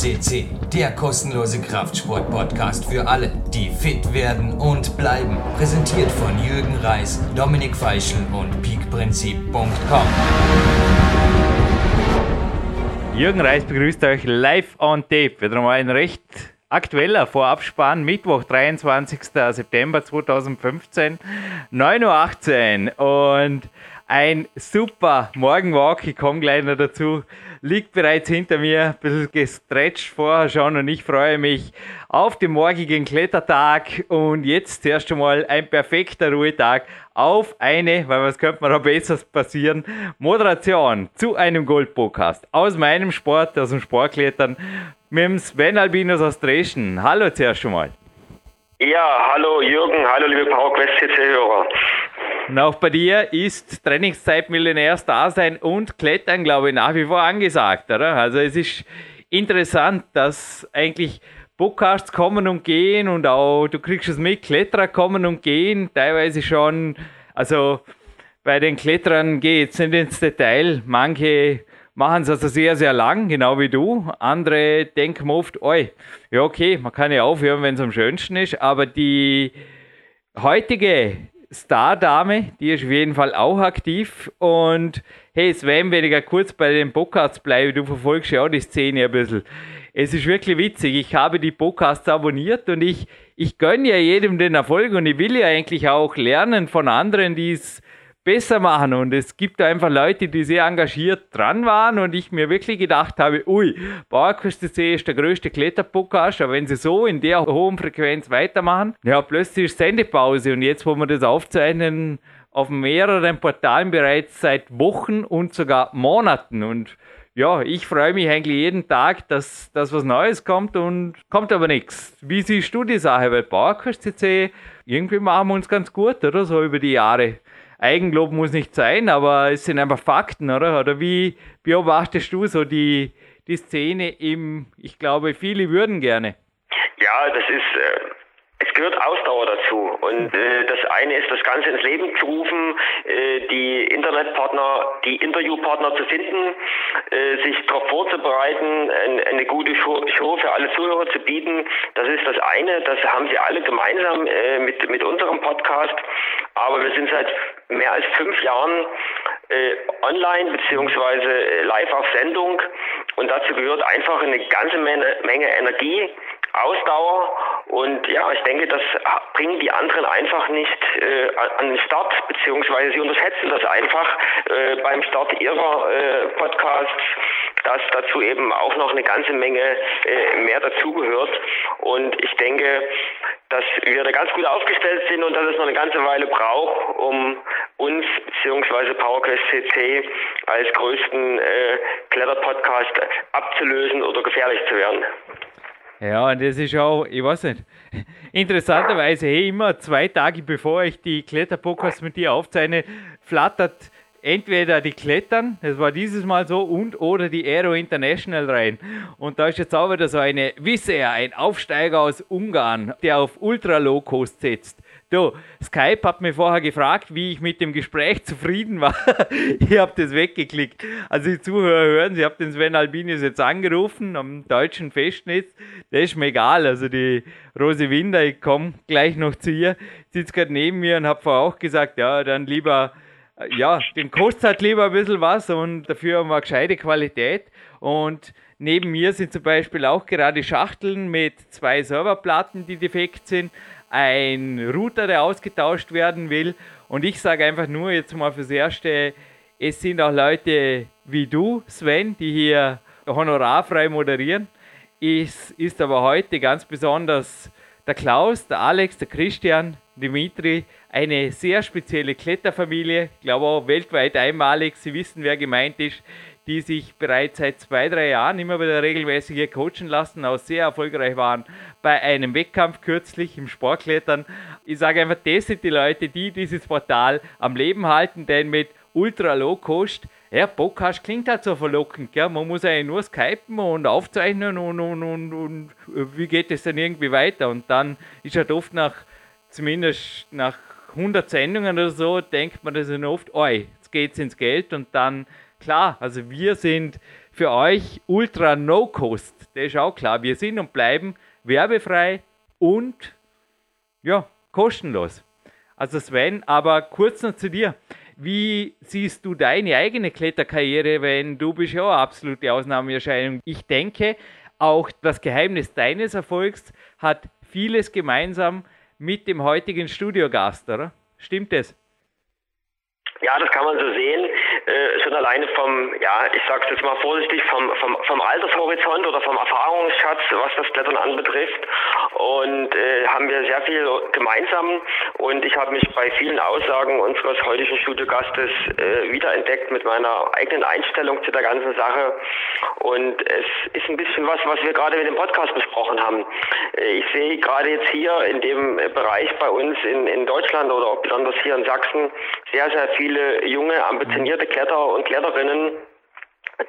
CC, der kostenlose Kraftsport-Podcast für alle, die fit werden und bleiben. Präsentiert von Jürgen Reis, Dominik Feischl und peakprinzip.com. Jürgen Reis begrüßt euch live on tape. Wieder mal ein recht aktueller Vorabspann, Mittwoch, 23. September 2015, 9.18 Uhr. Und ein super Morgenwalk, ich komme gleich noch dazu, liegt bereits hinter mir, ein bisschen gestretcht vorher schon und ich freue mich auf den morgigen Klettertag. Und jetzt erst einmal ein perfekter Ruhetag auf eine, weil was könnte mir da besser passieren, Moderation zu einem Gold-Podcast aus meinem Sport, aus dem Sportklettern mit dem Sven Albinus aus Dresden. Hallo zuerst einmal. Ja, hallo Jürgen, hallo liebe PowerQuest CC-Hörer. Und auch bei dir ist Trainingszeit Millionärs Dasein und Klettern, glaube ich, nach wie vor angesagt, oder? Also es ist interessant, dass eigentlich Podcasts kommen und gehen und auch, du kriegst es mit, Kletterer kommen und gehen, teilweise schon, also bei den Kletterern geht es nicht ins Detail, manche machen es also sehr, sehr lang, genau wie du. Andere denken oft, oi, ja okay, man kann ja aufhören, wenn es am schönsten ist, aber die heutige Stardame, die ist auf jeden Fall auch aktiv und hey Sven, wenn ich kurz bei den Podcasts bleibe, du verfolgst ja auch die Szene ein bisschen. Es ist wirklich witzig, ich habe die Podcasts abonniert und ich, ich gönne ja jedem den Erfolg und ich will ja eigentlich auch lernen von anderen, die es besser machen. Und es gibt einfach Leute, die sehr engagiert dran waren und ich mir wirklich gedacht habe, ui, PowerQuest CC ist der größte Kletterpodcast, aber wenn sie so in der hohen Frequenz weitermachen, ja, plötzlich ist Sendepause und jetzt, wo wir das aufzeichnen, auf mehreren Portalen bereits seit Wochen und sogar Monaten und ja, ich freue mich eigentlich jeden Tag, dass, dass was Neues kommt und kommt aber nichts. Wie siehst du die Sache? Weil PowerQuest CC, irgendwie machen wir uns ganz gut, oder? So über die Jahre. Eigenlob muss nicht sein, aber es sind einfach Fakten, oder? Oder wie beobachtest du so die, die Szene im, ich glaube, viele würden gerne? Ja, das ist, äh, es gehört Ausdauer dazu. Und äh, das eine ist, das Ganze ins Leben zu rufen, äh, die Internetpartner, die Interviewpartner zu finden, äh, sich darauf vorzubereiten, ein, eine gute Show, für alle Zuhörer zu bieten. Das ist das eine. Das haben sie alle gemeinsam äh, mit, mit unserem Podcast. Aber wir sind seit mehr als fünf Jahren äh, online beziehungsweise äh, live auf Sendung. Und dazu gehört einfach eine ganze Menge, Menge Energie, Ausdauer und ja, ich denke, das bringen die anderen einfach nicht äh, an den Start, beziehungsweise sie unterschätzen das einfach äh, beim Start ihrer äh, Podcasts, dass dazu eben auch noch eine ganze Menge äh, mehr dazugehört. Und ich denke, dass wir da ganz gut aufgestellt sind und dass es noch eine ganze Weile braucht, um uns beziehungsweise PowerQuest CC als größten äh, Kletter-Podcast abzulösen oder gefährlich zu werden. Ja, und das ist auch, ich weiß nicht, interessanterweise, hey, immer zwei Tage bevor ich die Kletterpodcasts mit dir aufzeichne, flattert entweder die Klettern, das war dieses Mal so, und oder die Aero International rein. Und da ist jetzt auch wieder so eine Wisser, ein Aufsteiger aus Ungarn, der auf Ultra Low Cost setzt. Du, Skype hat mir vorher gefragt, wie ich mit dem Gespräch zufrieden war. ich habe das weggeklickt. Also die Zuhörer hören, sie haben den Sven Albinius jetzt angerufen am deutschen Festnetz. Das ist mir egal. Also die Rose Winder, ich komme gleich noch zu ihr, sitzt gerade neben mir und habe vorher auch gesagt, ja, dann lieber, ja, den kostet halt lieber ein bisschen was und dafür haben wir gescheite Qualität. Und neben mir sind zum Beispiel auch gerade Schachteln mit zwei Serverplatten, die defekt sind ein Router, der ausgetauscht werden will. Und ich sage einfach nur jetzt mal fürs Erste, es sind auch Leute wie du, Sven, die hier honorarfrei moderieren. Es ist aber heute ganz besonders der Klaus, der Alex, der Christian, Dimitri, eine sehr spezielle Kletterfamilie, glaube auch weltweit einmalig. Sie wissen, wer gemeint ist die sich bereits seit zwei, drei Jahren immer wieder regelmäßig coachen lassen, auch sehr erfolgreich waren bei einem Wettkampf kürzlich im Sportklettern. Ich sage einfach, das sind die Leute, die dieses Portal am Leben halten, denn mit Ultra Low Cost, ja, Podcast klingt halt so verlockend, gell? man muss eigentlich nur skypen und aufzeichnen und, und, und, und wie geht es dann irgendwie weiter und dann ist halt oft nach, zumindest nach 100 Sendungen oder so, denkt man das dann oft, oi, jetzt geht es ins Geld und dann Klar, also wir sind für euch ultra no-cost. Das ist auch klar. Wir sind und bleiben werbefrei und ja, kostenlos. Also Sven, aber kurz noch zu dir. Wie siehst du deine eigene Kletterkarriere, wenn du bist ja eine absolute Ausnahmeerscheinung? Ich denke, auch das Geheimnis deines Erfolgs hat vieles gemeinsam mit dem heutigen Studiogast, oder? Stimmt es? Ja, das kann man so sehen. Äh, schon alleine vom, ja, ich sag's jetzt mal vorsichtig, vom, vom, vom Altershorizont oder vom Erfahrungsschatz, was das Klettern anbetrifft. Und äh, haben wir sehr viel gemeinsam. Und ich habe mich bei vielen Aussagen unseres heutigen Studiogastes äh, wiederentdeckt mit meiner eigenen Einstellung zu der ganzen Sache. Und es ist ein bisschen was, was wir gerade mit dem Podcast besprochen haben. Äh, ich sehe gerade jetzt hier in dem Bereich bei uns in, in Deutschland oder besonders hier in Sachsen sehr, sehr viel viele junge, ambitionierte Kletterer und Kletterinnen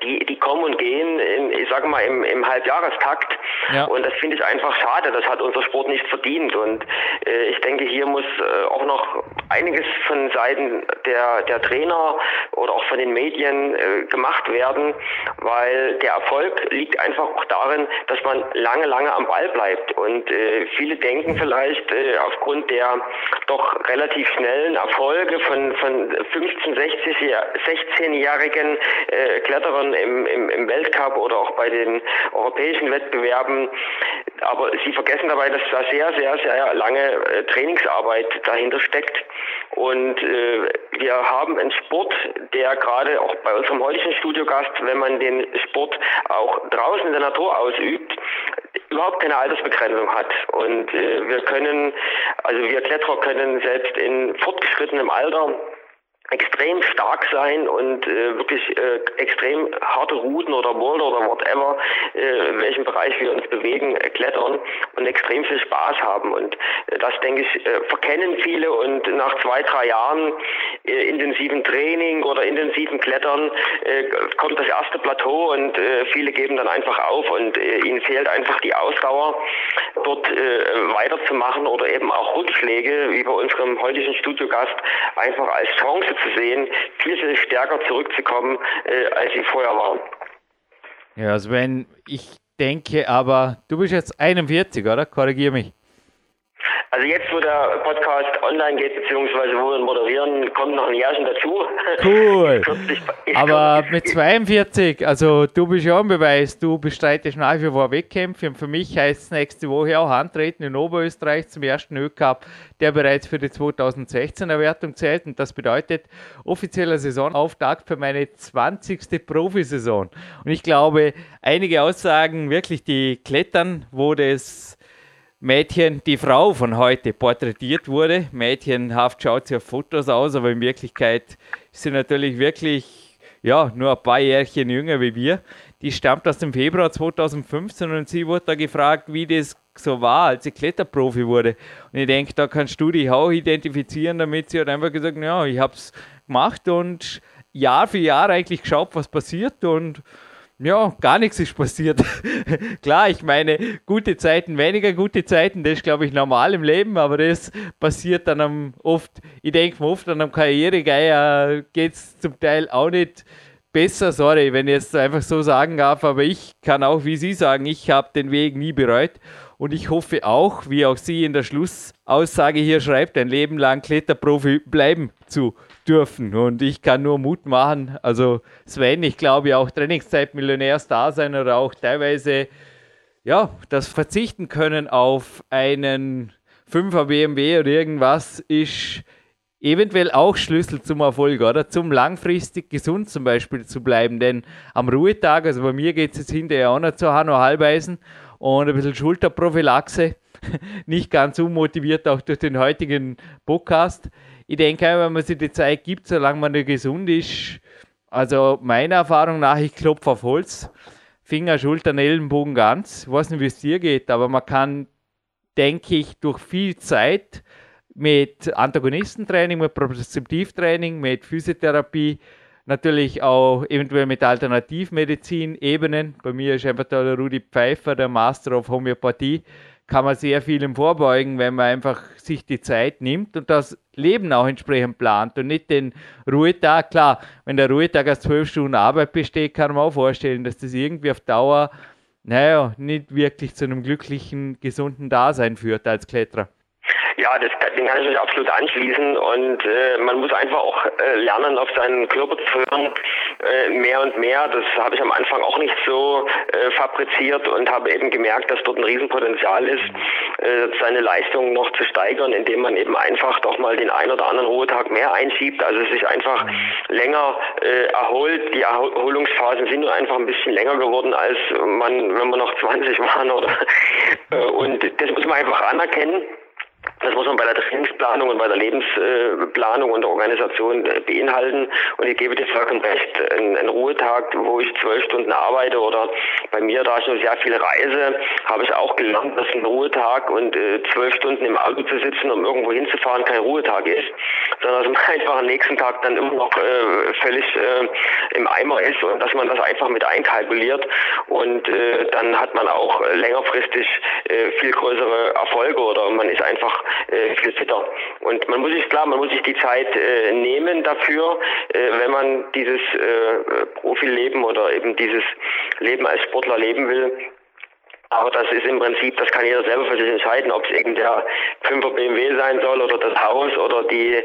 die, die kommen und gehen, in, ich sage mal, im, im Halbjahrestakt. Ja. Und das finde ich einfach schade. Das hat unser Sport nicht verdient. Und äh, ich denke, hier muss äh, auch noch einiges von Seiten der, der Trainer oder auch von den Medien äh, gemacht werden, weil der Erfolg liegt einfach auch darin, dass man lange, lange am Ball bleibt. Und äh, viele denken vielleicht äh, aufgrund der doch relativ schnellen Erfolge von, von 15, 60, 16-jährigen äh, Kletterern, Jahren im, im, im Weltcup oder auch bei den europäischen Wettbewerben. Aber sie vergessen dabei, dass da sehr, sehr, sehr lange äh, Trainingsarbeit dahinter steckt. Und äh, wir haben einen Sport, der gerade auch bei unserem heutigen Studiogast, wenn man den Sport auch draußen in der Natur ausübt, überhaupt keine Altersbegrenzung hat. Und äh, wir können, also wir Kletterer können selbst in fortgeschrittenem Alter extrem stark sein und äh, wirklich äh, extrem harte Routen oder Boulder oder whatever, äh, in welchem Bereich wir uns bewegen, äh, klettern und extrem viel Spaß haben. Und äh, das, denke ich, äh, verkennen viele und nach zwei, drei Jahren intensiven Training oder intensiven Klettern kommt das erste Plateau und viele geben dann einfach auf und ihnen fehlt einfach die Ausdauer, dort weiterzumachen oder eben auch Rückschläge, wie bei unserem heutigen Studiogast, einfach als Chance zu sehen, viel, viel stärker zurückzukommen, äh, als sie vorher waren. Ja, also wenn ich denke, aber du bist jetzt 41, oder? Korrigiere mich. Also jetzt, wo der Podcast online geht, beziehungsweise wo wir moderieren, kommt noch ein Jährchen dazu. Cool. Aber mit 42, also du bist ja im Beweis, du bestreitest nach wie vor Wettkämpfe und für mich heißt es nächste Woche auch antreten in Oberösterreich zum ersten Ö-Cup, der bereits für die 2016er Wertung zählt und das bedeutet offizieller Saisonauftakt für meine 20. Profisaison. Und ich glaube, einige Aussagen wirklich, die klettern, wo das Mädchen, die Frau von heute porträtiert wurde. Mädchenhaft schaut sie auf Fotos aus, aber in Wirklichkeit ist sie natürlich wirklich ja, nur ein paar Jährchen jünger wie wir. Die stammt aus dem Februar 2015 und sie wurde da gefragt, wie das so war, als sie Kletterprofi wurde. Und ich denke, da kannst du dich auch identifizieren damit. Sie hat einfach gesagt, ja, ich habe es gemacht und Jahr für Jahr eigentlich geschaut, was passiert und ja, gar nichts ist passiert. Klar, ich meine, gute Zeiten, weniger gute Zeiten, das ist, glaube ich, normal im Leben, aber das passiert dann am oft, ich denke mir oft an einem Karrieregeier geht es zum Teil auch nicht besser, sorry, wenn ich jetzt einfach so sagen darf, aber ich kann auch wie Sie sagen, ich habe den Weg nie bereut und ich hoffe auch, wie auch Sie in der Schlussaussage hier schreibt, ein Leben lang Kletterprofi bleiben zu dürfen. Und ich kann nur Mut machen. Also Sven, ich glaube auch Trainingszeit-Millionärs-da sein oder auch teilweise ja, das Verzichten können auf einen 5er BMW oder irgendwas ist eventuell auch Schlüssel zum Erfolg, oder? Zum langfristig gesund zum Beispiel zu bleiben. Denn am Ruhetag, also bei mir geht es jetzt hinterher auch noch zu Hanno Halbeisen und ein bisschen Schulterprophylaxe. Nicht ganz unmotiviert auch durch den heutigen Podcast ich denke, wenn man sich die Zeit gibt, solange man nicht gesund ist, also meiner Erfahrung nach, ich klopfe auf Holz, Finger, Schultern, Ellenbogen ganz. Ich weiß nicht, wie es dir geht, aber man kann, denke ich, durch viel Zeit mit Antagonistentraining, mit Propriozeptivtraining, mit Physiotherapie, natürlich auch eventuell mit Alternativmedizin-Ebenen. Bei mir ist einfach der Rudi Pfeiffer, der Master of Homöopathie, kann man sehr vielem vorbeugen, wenn man einfach sich die Zeit nimmt und das Leben auch entsprechend plant und nicht den Ruhetag. Klar, wenn der Ruhetag aus zwölf Stunden Arbeit besteht, kann man auch vorstellen, dass das irgendwie auf Dauer, naja, nicht wirklich zu einem glücklichen, gesunden Dasein führt als Kletterer. Ja, das, den kann ich mich absolut anschließen und äh, man muss einfach auch äh, lernen, auf seinen Körper zu hören, äh, mehr und mehr. Das habe ich am Anfang auch nicht so äh, fabriziert und habe eben gemerkt, dass dort ein Riesenpotenzial ist, äh, seine Leistung noch zu steigern, indem man eben einfach doch mal den ein oder anderen Ruhetag mehr einschiebt, also sich einfach länger äh, erholt. Die Erholungsphasen sind nur einfach ein bisschen länger geworden, als man, wenn man noch 20 waren oder und das muss man einfach anerkennen. Das muss man bei der Trainingsplanung und bei der Lebensplanung und Organisation äh, beinhalten. Und ich gebe dir vollkommen recht, ein, ein, Ruhetag, wo ich zwölf Stunden arbeite oder bei mir, da ich nur sehr viel reise, habe ich auch gelernt, dass ein Ruhetag und äh, zwölf Stunden im Auto zu sitzen, um irgendwo hinzufahren, kein Ruhetag ist, sondern dass man einfach am nächsten Tag dann immer noch äh, völlig äh, im Eimer ist und dass man das einfach mit einkalkuliert und äh, dann hat man auch längerfristig äh, viel größere Erfolge oder man ist einfach äh, viel fitter. Und man muss sich klar, man muss sich die Zeit äh, nehmen dafür, äh, wenn man dieses äh, Profileben oder eben dieses Leben als Sportler leben will aber das ist im Prinzip, das kann jeder selber für sich entscheiden, ob es irgendein 5er BMW sein soll oder das Haus oder die, äh,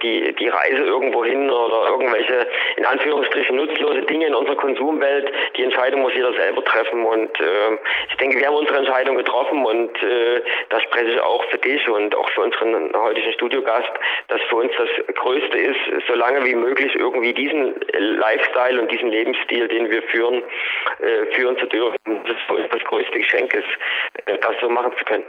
die, die Reise irgendwo hin oder irgendwelche, in Anführungsstrichen, nutzlose Dinge in unserer Konsumwelt. Die Entscheidung muss jeder selber treffen und äh, ich denke, wir haben unsere Entscheidung getroffen und äh, da spreche ich auch für dich und auch für unseren heutigen Studiogast, dass für uns das Größte ist, so lange wie möglich irgendwie diesen Lifestyle und diesen Lebensstil, den wir führen, äh, führen zu dürfen. Das ist das größte Geschenk ist, äh, das so machen zu können.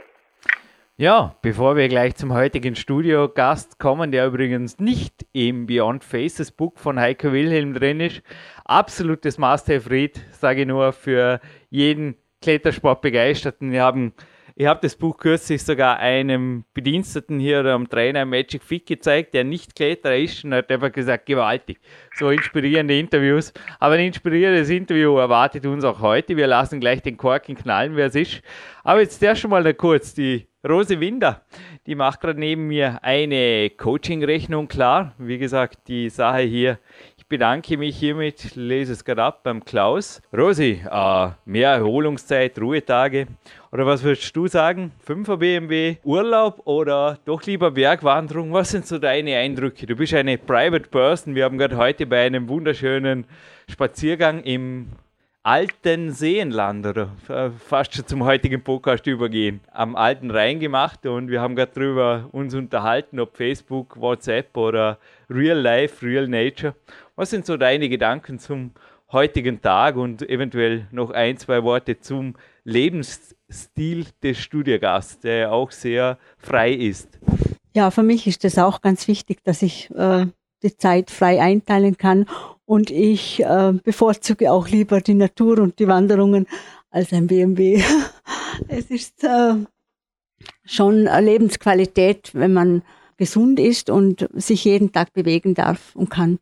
Ja, bevor wir gleich zum heutigen Studiogast kommen, der übrigens nicht im Beyond Faces Book von Heiko Wilhelm drin ist, absolutes Must-Have-Read, sage ich nur, für jeden Klettersport-Begeisterten. Wir haben ich habe das Buch kürzlich sogar einem Bediensteten hier oder am Trainer Magic Fit gezeigt, der nicht Kletterer ist und hat einfach gesagt, gewaltig. So inspirierende Interviews. Aber ein inspirierendes Interview erwartet uns auch heute. Wir lassen gleich den Korken knallen, wer es ist. Aber jetzt erst schon mal noch kurz die Rose Winder, die macht gerade neben mir eine Coaching-Rechnung klar. Wie gesagt, die Sache hier bedanke mich hiermit, lese es gerade ab beim Klaus. Rosi, äh, mehr Erholungszeit, Ruhetage. Oder was würdest du sagen? 5er BMW, Urlaub oder doch lieber Bergwanderung? Was sind so deine Eindrücke? Du bist eine Private Person. Wir haben gerade heute bei einem wunderschönen Spaziergang im alten Seenland oder fast schon zum heutigen Podcast übergehen, am alten Rhein gemacht und wir haben gerade darüber uns unterhalten, ob Facebook, WhatsApp oder Real Life, Real Nature. Was sind so deine Gedanken zum heutigen Tag und eventuell noch ein, zwei Worte zum Lebensstil des Studiergasts, der auch sehr frei ist? Ja, für mich ist es auch ganz wichtig, dass ich äh, die Zeit frei einteilen kann und ich äh, bevorzuge auch lieber die Natur und die Wanderungen als ein BMW. es ist äh, schon Lebensqualität, wenn man gesund ist und sich jeden Tag bewegen darf und kann.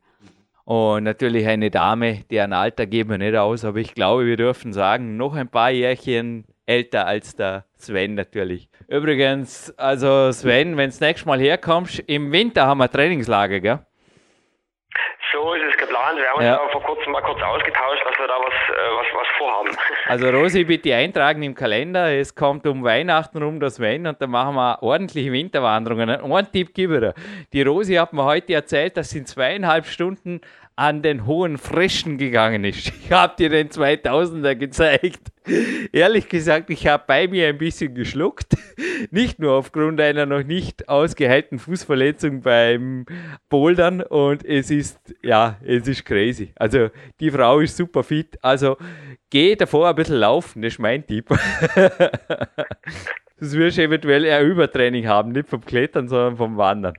Und natürlich eine Dame, deren Alter geben wir nicht aus, aber ich glaube, wir dürfen sagen, noch ein paar Jährchen älter als der Sven natürlich. Übrigens, also Sven, wenn du das nächste Mal herkommst, im Winter haben wir Trainingslager, gell? So ist es geplant. Wir haben ja. uns vor kurzem mal kurz ausgetauscht, dass wir da was, äh, was, was vorhaben. Also Rosi, bitte eintragen im Kalender. Es kommt um Weihnachten rum das Wenn und dann machen wir ordentliche Winterwanderungen. Ein Tipp gebe ich dir. Die Rosi hat mir heute erzählt, dass sie in zweieinhalb Stunden an den hohen Frischen gegangen ist. Ich habe dir den 2000er gezeigt. Ehrlich gesagt, ich habe bei mir ein bisschen geschluckt. Nicht nur aufgrund einer noch nicht ausgeheilten Fußverletzung beim Bouldern und es ist, ja, es ist crazy. Also die Frau ist super fit. Also geh davor ein bisschen laufen, das ist mein Tipp. Das wirst du eventuell eher Übertraining haben, nicht vom Klettern, sondern vom Wandern.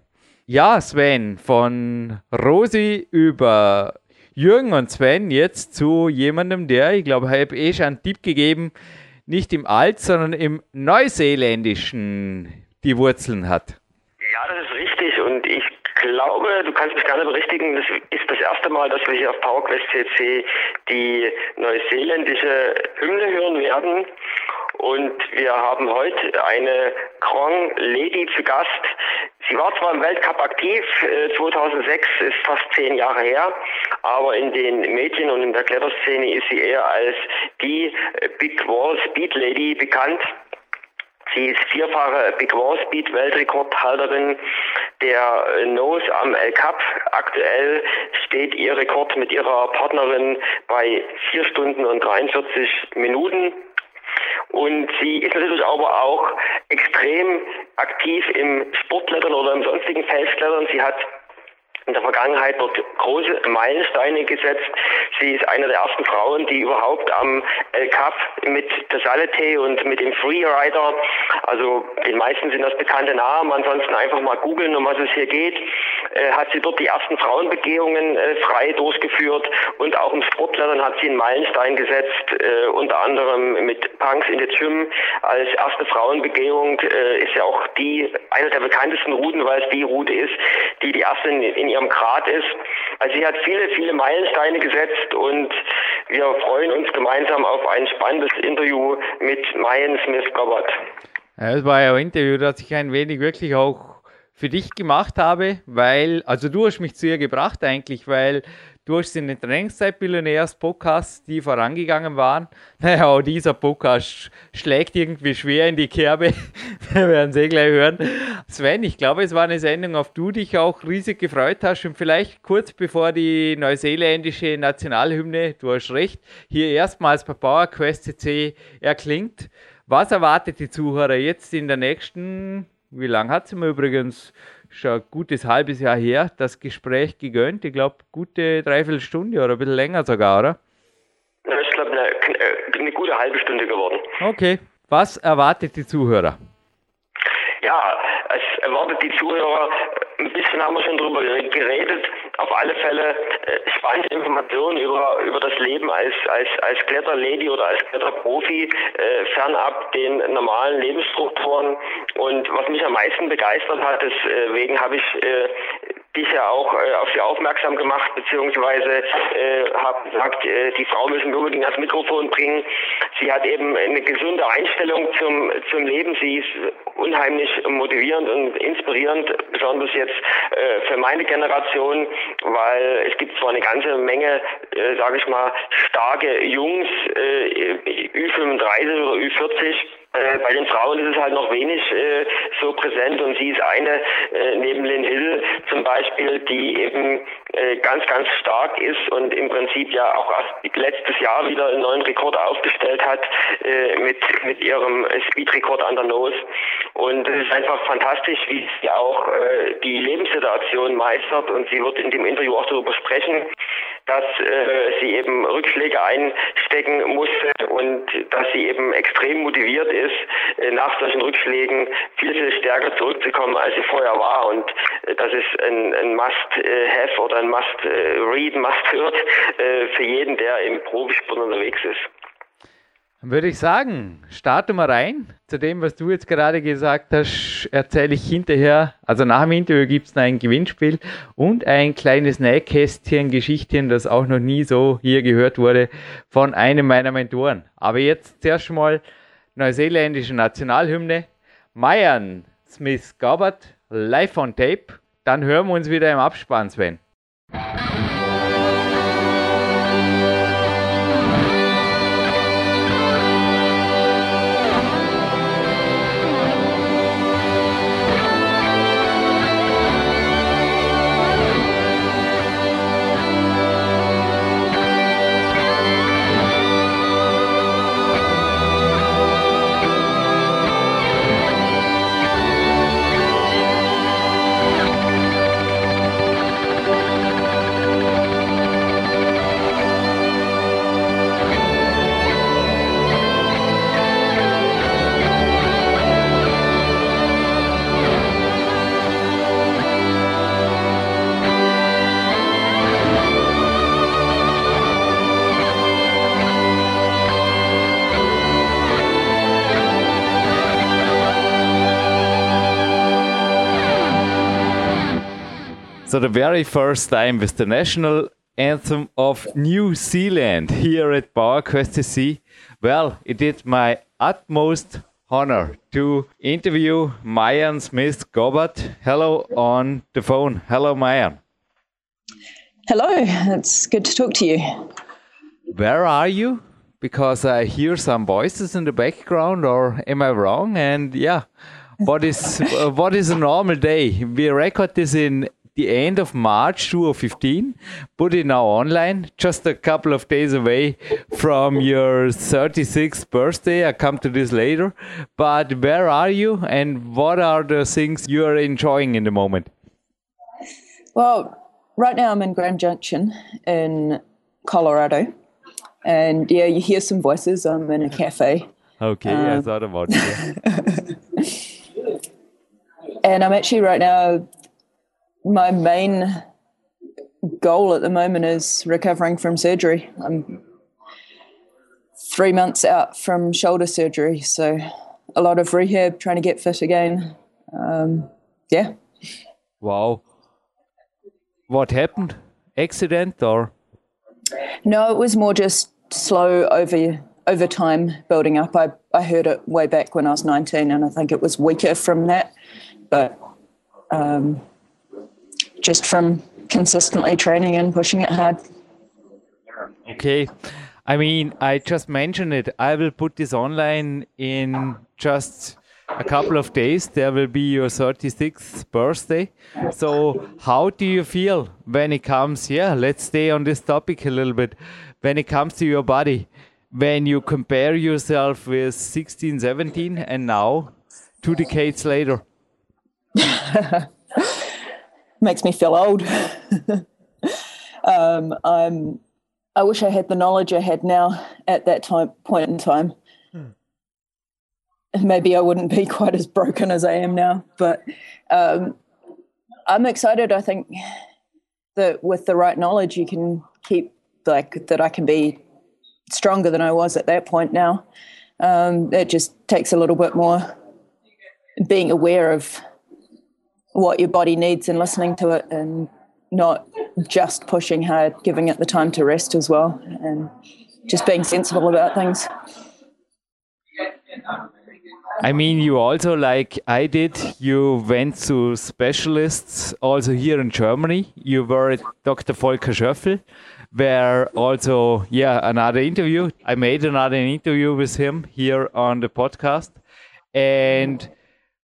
Ja, Sven, von Rosi über Jürgen und Sven jetzt zu jemandem, der, ich glaube, ich habe eh schon einen Tipp gegeben, nicht im Alt, sondern im Neuseeländischen die Wurzeln hat. Ja, das ist richtig und ich glaube, du kannst mich gerne berichtigen, das ist das erste Mal, dass wir hier auf PowerQuest CC die neuseeländische Hymne hören werden. Und wir haben heute eine Grand Lady zu Gast. Sie war zwar im Weltcup aktiv, 2006 äh, ist fast zehn Jahre her, aber in den Medien und in der Kletterszene ist sie eher als die Big Wall Speed Lady bekannt. Sie ist vierfache Big Wall Speed Weltrekordhalterin der Nose am El Cup. Aktuell steht ihr Rekord mit ihrer Partnerin bei vier Stunden und 43 Minuten. Und sie ist natürlich aber auch extrem aktiv im Sportklettern oder im sonstigen Felsklettern. Sie hat in der Vergangenheit dort große Meilensteine gesetzt. Sie ist eine der ersten Frauen, die überhaupt am El Cap mit der Salete und mit dem Freerider, also den meisten sind das bekannte Namen, ansonsten einfach mal googeln, um was es hier geht, äh, hat sie dort die ersten Frauenbegehungen äh, frei durchgeführt und auch im Sportklettern hat sie einen Meilenstein gesetzt, äh, unter anderem mit Punks in the Gym als erste Frauenbegehung äh, ist ja auch die eine der bekanntesten Routen, weil es die Route ist, die die erste in, in ihrem Grad ist. Also sie hat viele, viele Meilensteine gesetzt und wir freuen uns gemeinsam auf ein spannendes Interview mit Mayan Smith-Gobbard. Das war ja ein Interview, das ich ein wenig wirklich auch für dich gemacht habe, weil, also du hast mich zu ihr gebracht eigentlich, weil durch den Trainingszeit Billionärs Podcast, die vorangegangen waren. Naja, auch dieser Podcast schlägt irgendwie schwer in die Kerbe. Wir werden es eh gleich hören. Sven, ich glaube, es war eine Sendung, auf du dich auch riesig gefreut hast. Und vielleicht kurz bevor die neuseeländische Nationalhymne, du hast recht, hier erstmals bei PowerQuest CC erklingt. Was erwartet die Zuhörer jetzt in der nächsten, wie lange hat es mir übrigens? Schon ein gutes halbes Jahr her, das Gespräch gegönnt. Ich glaube, gute Dreiviertelstunde oder ein bisschen länger sogar, oder? Ich glaube, eine, eine gute halbe Stunde geworden. Okay. Was erwartet die Zuhörer? Ja, es erwartet die Zuhörer, ein bisschen haben wir schon drüber geredet, auf alle Fälle äh, spannende Informationen über, über das Leben als, als, als Kletterlady oder als Kletterprofi, äh, fernab den normalen Lebensstrukturen. Und was mich am meisten begeistert hat, deswegen äh, habe ich äh, dich ja auch äh, auf sie aufmerksam gemacht, beziehungsweise äh, habe gesagt, äh, die Frau müssen wir unbedingt ans Mikrofon bringen. Sie hat eben eine gesunde Einstellung zum, zum Leben. Sie ist unheimlich motivierend und inspirierend, besonders jetzt äh, für meine Generation, weil es gibt zwar eine ganze Menge, äh, sage ich mal, starke Jungs, äh, Ü35 oder Ü40, äh, bei den Frauen ist es halt noch wenig äh, so präsent und sie ist eine äh, neben Lynn Hill zum Beispiel, die eben äh, ganz, ganz stark ist und im Prinzip ja auch letztes Jahr wieder einen neuen Rekord aufgestellt hat äh, mit, mit ihrem Speedrekord an der Nose. Und es ist einfach fantastisch, wie sie auch äh, die Lebenssituation meistert und sie wird in dem Interview auch darüber sprechen, dass äh, sie eben Rückschläge einstecken musste und dass sie eben extrem motiviert ist, äh, nach solchen Rückschlägen viel, viel stärker zurückzukommen, als sie vorher war. Und äh, das ist ein, ein Must-Have oder ein Must-Read, Must-Hört äh, für jeden, der im Profisport unterwegs ist. Würde ich sagen, starte mal rein. Zu dem, was du jetzt gerade gesagt hast, erzähle ich hinterher, also nach dem Interview gibt es ein Gewinnspiel und ein kleines Nähkästchen, Geschichtchen, das auch noch nie so hier gehört wurde, von einem meiner Mentoren. Aber jetzt zuerst mal neuseeländische Nationalhymne, Mayan Smith Gabbard, live on tape. Dann hören wir uns wieder im Abspann, Sven. So the very first time with the national anthem of New Zealand here at Power Quest CC. Well, it is my utmost honor to interview Mayan Smith Gobert. Hello on the phone. Hello, Mayan. Hello, it's good to talk to you. Where are you? Because I hear some voices in the background, or am I wrong? And yeah, what is uh, what is a normal day? We record this in the end of March 2015. Put it now online, just a couple of days away from your 36th birthday. I come to this later. But where are you and what are the things you are enjoying in the moment? Well, right now I'm in Grand Junction in Colorado. And yeah, you hear some voices. I'm in a cafe. Okay, um, I thought about it. and I'm actually right now my main goal at the moment is recovering from surgery. I'm three months out from shoulder surgery, so a lot of rehab, trying to get fit again. Um, yeah. Wow. What happened? Accident or? No, it was more just slow over over time building up. I, I heard it way back when I was 19, and I think it was weaker from that. But um, just from consistently training and pushing it hard. Okay. I mean, I just mentioned it. I will put this online in just a couple of days. There will be your 36th birthday. So, how do you feel when it comes? Yeah, let's stay on this topic a little bit. When it comes to your body, when you compare yourself with 16, 17, and now, two decades later. makes me feel old. um, I'm. I wish I had the knowledge I had now at that time point in time. Hmm. Maybe I wouldn't be quite as broken as I am now, but um, I'm excited. I think that with the right knowledge, you can keep like that. I can be stronger than I was at that point now. Um, it just takes a little bit more being aware of what your body needs and listening to it and not just pushing hard, giving it the time to rest as well, and just being sensible about things. I mean, you also, like I did, you went to specialists also here in Germany. You were at Dr. Volker Schöffel, where also, yeah, another interview. I made another interview with him here on the podcast. And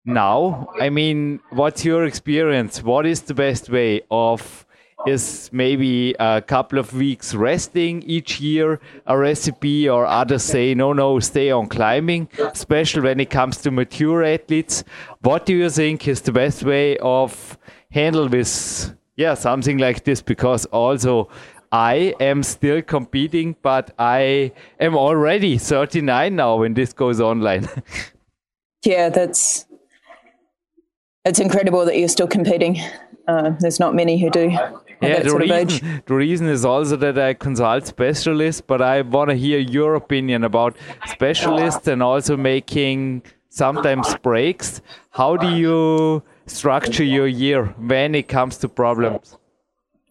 now i mean what's your experience? What is the best way of is maybe a couple of weeks resting each year a recipe or others say no no stay on climbing especially when it comes to mature athletes? What do you think is the best way of handle this? Yeah something like this because also I am still competing, but I am already 39 now when this goes online. yeah, that's it's incredible that you're still competing. Uh, there's not many who do. Yeah, the reason, the reason is also that I consult specialists, but I want to hear your opinion about specialists and also making sometimes breaks. How do you structure your year when it comes to problems?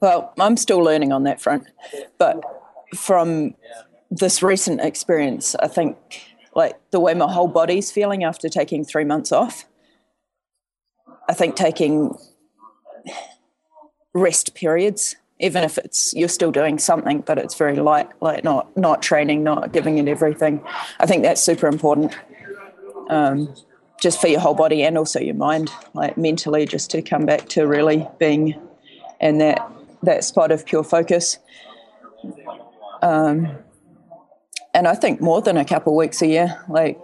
Well, I'm still learning on that front, but from this recent experience, I think like the way my whole body's feeling after taking three months off I think taking rest periods, even if it's you're still doing something, but it's very light, like not not training, not giving it everything. I think that's super important, um, just for your whole body and also your mind, like mentally, just to come back to really being in that that spot of pure focus. Um, and I think more than a couple weeks a year, like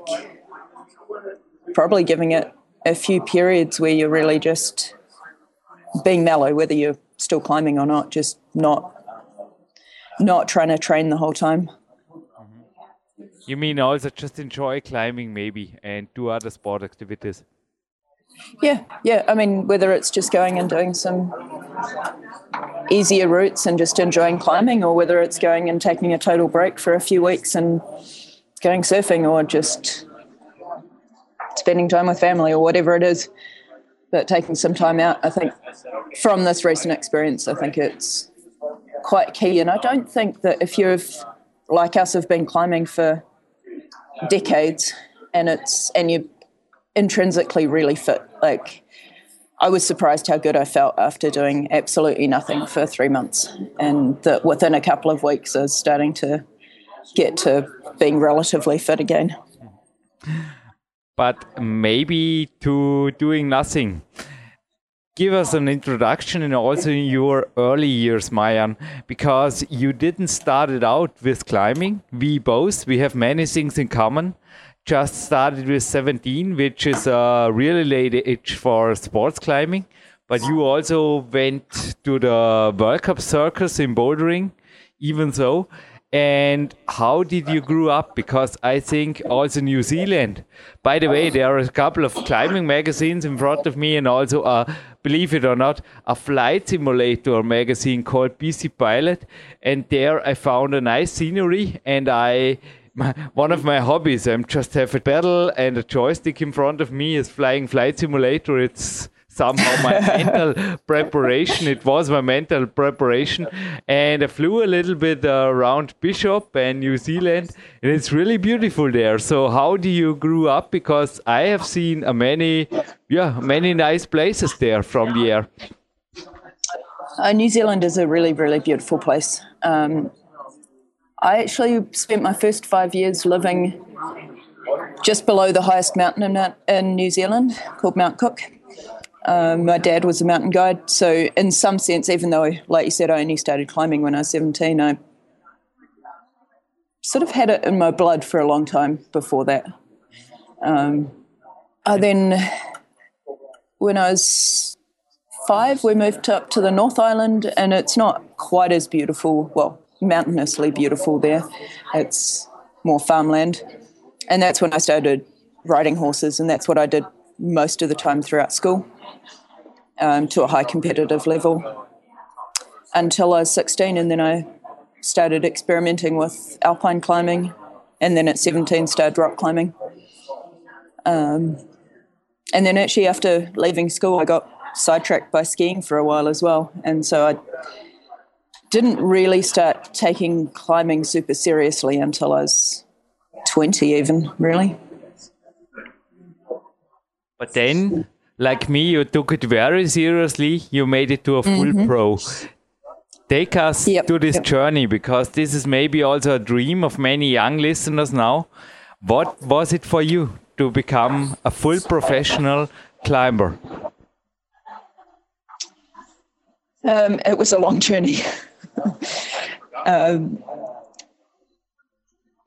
probably giving it a few periods where you're really just being mellow, whether you're still climbing or not, just not not trying to train the whole time. Mm-hmm. You mean also just enjoy climbing maybe and do other sport activities? Yeah, yeah. I mean, whether it's just going and doing some easier routes and just enjoying climbing, or whether it's going and taking a total break for a few weeks and going surfing, or just spending time with family or whatever it is. But taking some time out, I think, from this recent experience, I think it's quite key. And I don't think that if you've, like us, have been climbing for decades, and it's and you're intrinsically really fit. Like I was surprised how good I felt after doing absolutely nothing for three months, and that within a couple of weeks I was starting to get to being relatively fit again. But maybe to doing nothing give us an introduction and also in your early years, Mayan, because you didn't start it out with climbing. We both, we have many things in common. Just started with 17, which is a really late age for sports climbing. But you also went to the World Cup circus in bouldering, even so and how did you grow up? Because i think also new zealand. By the way there are a couple of climbing magazines in front of me and also a believe it or not a flight simulator magazine called bc pilot. And there i found a nice scenery and i my, one of my hobbies i'm just have a pedal and a joystick in front of me is flying flight simulator. It's somehow my mental preparation. It was my mental preparation. And I flew a little bit uh, around Bishop and New Zealand, and it's really beautiful there. So, how do you grew up? Because I have seen a many, yeah, many nice places there from the air. Uh, New Zealand is a really, really beautiful place. Um, I actually spent my first five years living just below the highest mountain in, in New Zealand called Mount Cook. Um, my dad was a mountain guide, so in some sense, even though, like you said, I only started climbing when I was 17, I sort of had it in my blood for a long time before that. Um, I then, when I was five, we moved up to the North Island, and it's not quite as beautiful, well, mountainously beautiful there. It's more farmland. And that's when I started riding horses, and that's what I did most of the time throughout school um, to a high competitive level until I was 16, and then I started experimenting with alpine climbing, and then at 17 started rock climbing. Um, and then actually after leaving school, I got sidetracked by skiing for a while as well, and so I didn't really start taking climbing super seriously until I was 20, even really. But then like me, you took it very seriously. You made it to a full mm-hmm. pro. Take us yep. to this yep. journey because this is maybe also a dream of many young listeners now. What was it for you to become a full professional climber? Um, it was a long journey. um,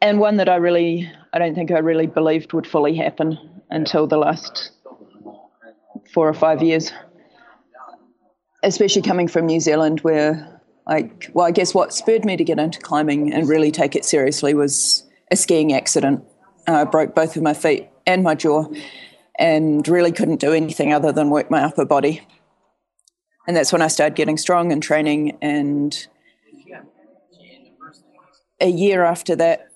and one that I really, I don't think I really believed would fully happen until the last four or five years, especially coming from New Zealand, where like, well, I guess what spurred me to get into climbing and really take it seriously was a skiing accident. Uh, I broke both of my feet and my jaw, and really couldn't do anything other than work my upper body. And that's when I started getting strong and training. And a year after that,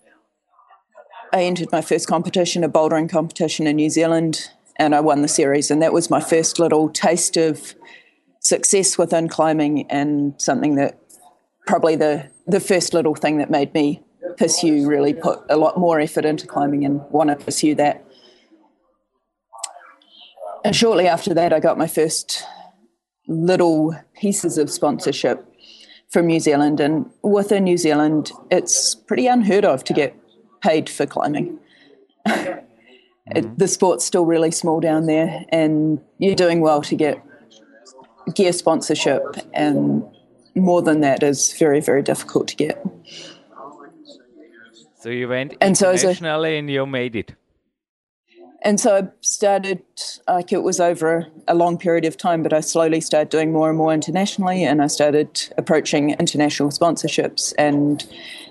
I entered my first competition, a bouldering competition in New Zealand, and I won the series. And that was my first little taste of success within climbing and something that probably the, the first little thing that made me pursue, really put a lot more effort into climbing and want to pursue that. And shortly after that, I got my first little pieces of sponsorship from New Zealand. And within New Zealand, it's pretty unheard of to get paid for climbing. Mm-hmm. It, the sport's still really small down there, and you're doing well to get gear sponsorship, and more than that is very, very difficult to get. So you went and internationally, so a, and you made it. And so I started, like it was over a long period of time, but I slowly started doing more and more internationally, and I started approaching international sponsorships, and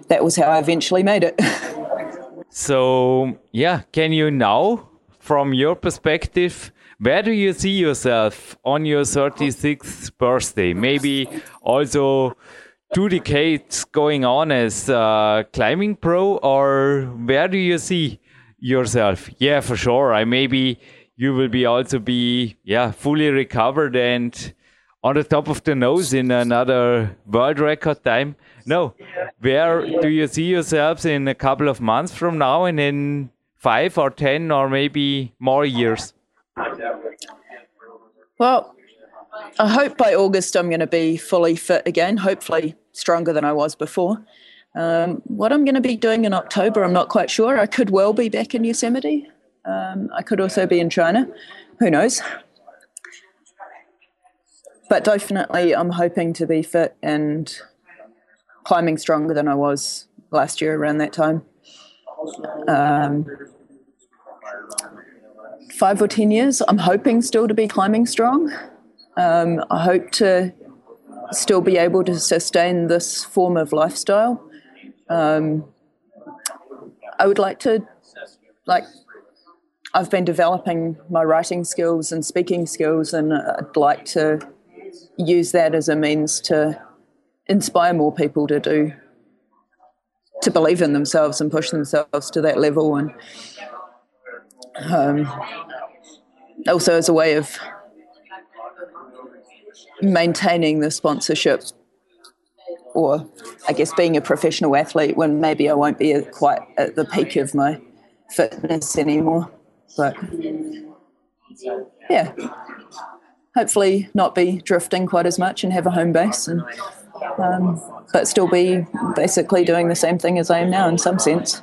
that was how I eventually made it. So, yeah, can you now, from your perspective, where do you see yourself on your 36th birthday? Maybe also two decades going on as climbing pro, or where do you see yourself? Yeah, for sure. I maybe you will be also be yeah fully recovered and on the top of the nose in another world record time. No, where do you see yourselves in a couple of months from now and in five or ten or maybe more years? Well, I hope by August I'm going to be fully fit again, hopefully stronger than I was before. Um, what I'm going to be doing in October, I'm not quite sure. I could well be back in Yosemite. Um, I could also be in China. Who knows? But definitely, I'm hoping to be fit and climbing stronger than I was last year around that time. Um, five or 10 years, I'm hoping still to be climbing strong. Um, I hope to still be able to sustain this form of lifestyle. Um, I would like to, like, I've been developing my writing skills and speaking skills, and I'd like to use that as a means to inspire more people to do, to believe in themselves and push themselves to that level, and um, also as a way of maintaining the sponsorship or I guess being a professional athlete when maybe I won't be quite at the peak of my fitness anymore. But yeah, hopefully not be drifting quite as much and have a home base and um, but still be basically doing the same thing as I am now in some sense.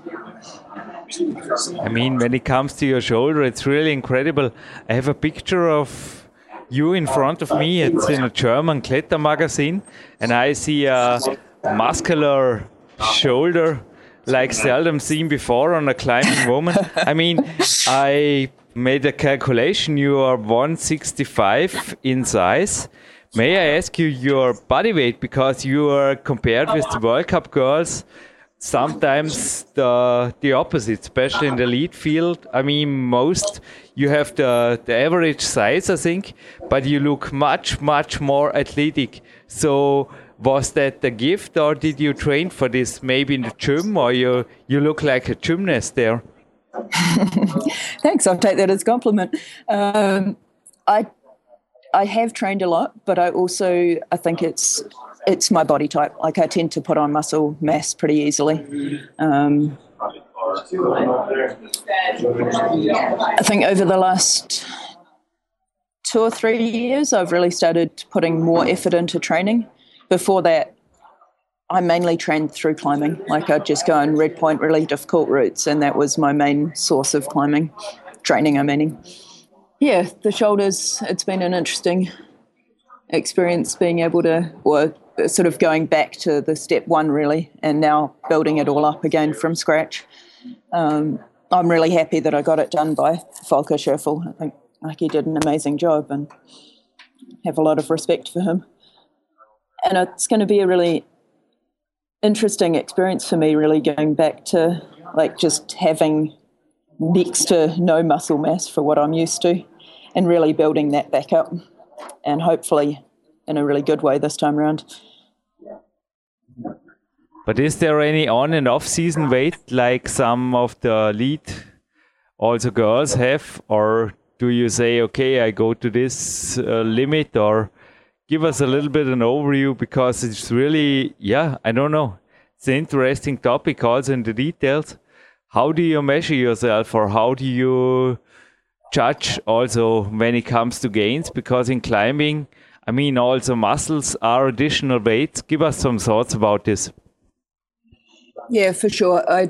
I mean, when it comes to your shoulder, it's really incredible. I have a picture of you in front of me. It's in a German Kletter magazine, and I see a muscular shoulder like seldom seen before on a climbing woman. I mean, I made a calculation. You are 165 in size. May I ask you your body weight because you are compared with the World Cup girls sometimes the the opposite, especially in the lead field. I mean, most you have the the average size, I think, but you look much much more athletic. So was that the gift, or did you train for this? Maybe in the gym, or you you look like a gymnast there. Thanks. I'll take that as a compliment. Um, I I have trained a lot, but I also I think it's it's my body type. Like I tend to put on muscle mass pretty easily. Um, I think over the last two or three years, I've really started putting more effort into training. Before that, I mainly trained through climbing. Like I'd just go and red point really difficult routes, and that was my main source of climbing training. I mean, yeah, the shoulders. It's been an interesting experience being able to, or sort of going back to the step one really, and now building it all up again from scratch. Um, I'm really happy that I got it done by Volker Schöffel. I think like he did an amazing job, and have a lot of respect for him. And it's going to be a really interesting experience for me, really going back to like just having next to no muscle mass for what I'm used to, and really building that back up, and hopefully in a really good way this time around. But is there any on and off season weight like some of the lead also girls have, or do you say, okay, I go to this uh, limit, or give us a little bit of an overview because it's really, yeah, I don't know. It's an interesting topic also in the details. How do you measure yourself, or how do you judge also when it comes to gains? Because in climbing, I mean, also muscles are additional weight. Give us some thoughts about this. Yeah, for sure. I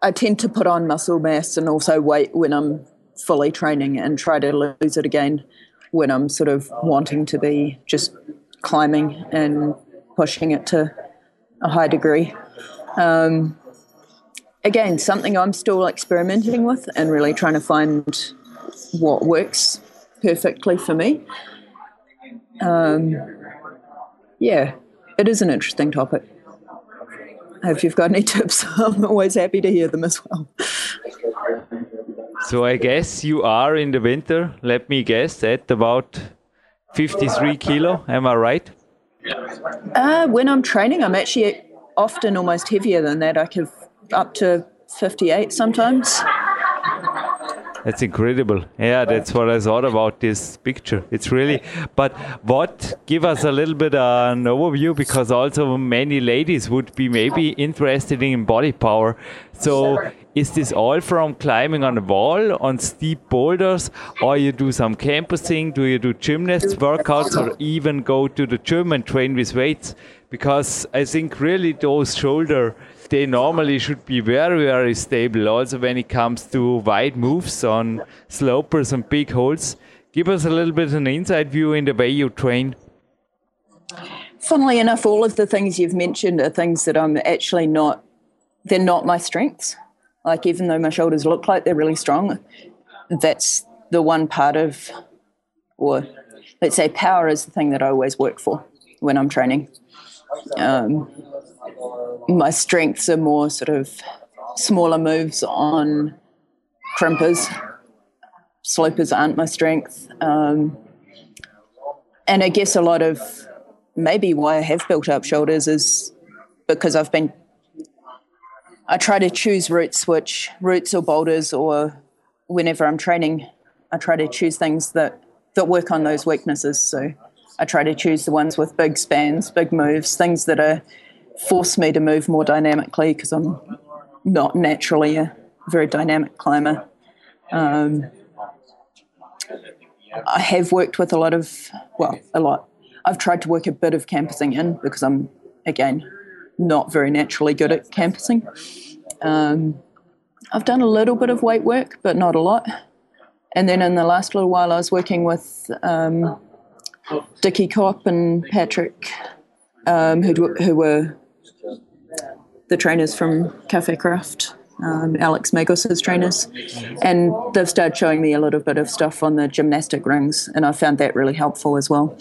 I tend to put on muscle mass and also weight when I'm fully training and try to lose it again when I'm sort of wanting to be just climbing and pushing it to a high degree. Um, again, something I'm still experimenting with and really trying to find what works perfectly for me. Um, yeah, it is an interesting topic. If you've got any tips, I'm always happy to hear them as well. So I guess you are in the winter, let me guess, at about 53 kilo. Am I right? Uh, when I'm training, I'm actually often almost heavier than that. I can up to 58 sometimes. That's incredible. Yeah, that's what I thought about this picture. It's really, but what, give us a little bit uh, an overview because also many ladies would be maybe interested in body power. So, is this all from climbing on a wall, on steep boulders, or you do some campusing? Do you do gymnasts workouts, or even go to the gym and train with weights? Because I think really those shoulder they normally should be very, very stable. Also, when it comes to wide moves on slopers and big holes, give us a little bit of an inside view in the way you train. Funnily enough, all of the things you've mentioned are things that I'm actually not. They're not my strengths. Like even though my shoulders look like they're really strong, that's the one part of, or let's say, power is the thing that I always work for when I'm training. Um, my strengths are more sort of smaller moves on crimpers. Slopers aren't my strength. Um, and I guess a lot of maybe why I have built up shoulders is because I've been. I try to choose routes which routes or boulders or whenever I'm training, I try to choose things that that work on those weaknesses. So I try to choose the ones with big spans, big moves, things that are force me to move more dynamically because I'm not naturally a very dynamic climber. Um, I have worked with a lot of, well, a lot. I've tried to work a bit of campusing in because I'm, again, not very naturally good at campusing. Um, I've done a little bit of weight work, but not a lot. And then in the last little while, I was working with um, Dickie Kopp and Patrick, um, who, who were the trainers from Cafe Craft, um, Alex Magos's trainers, and they've started showing me a little bit of stuff on the gymnastic rings, and I found that really helpful as well.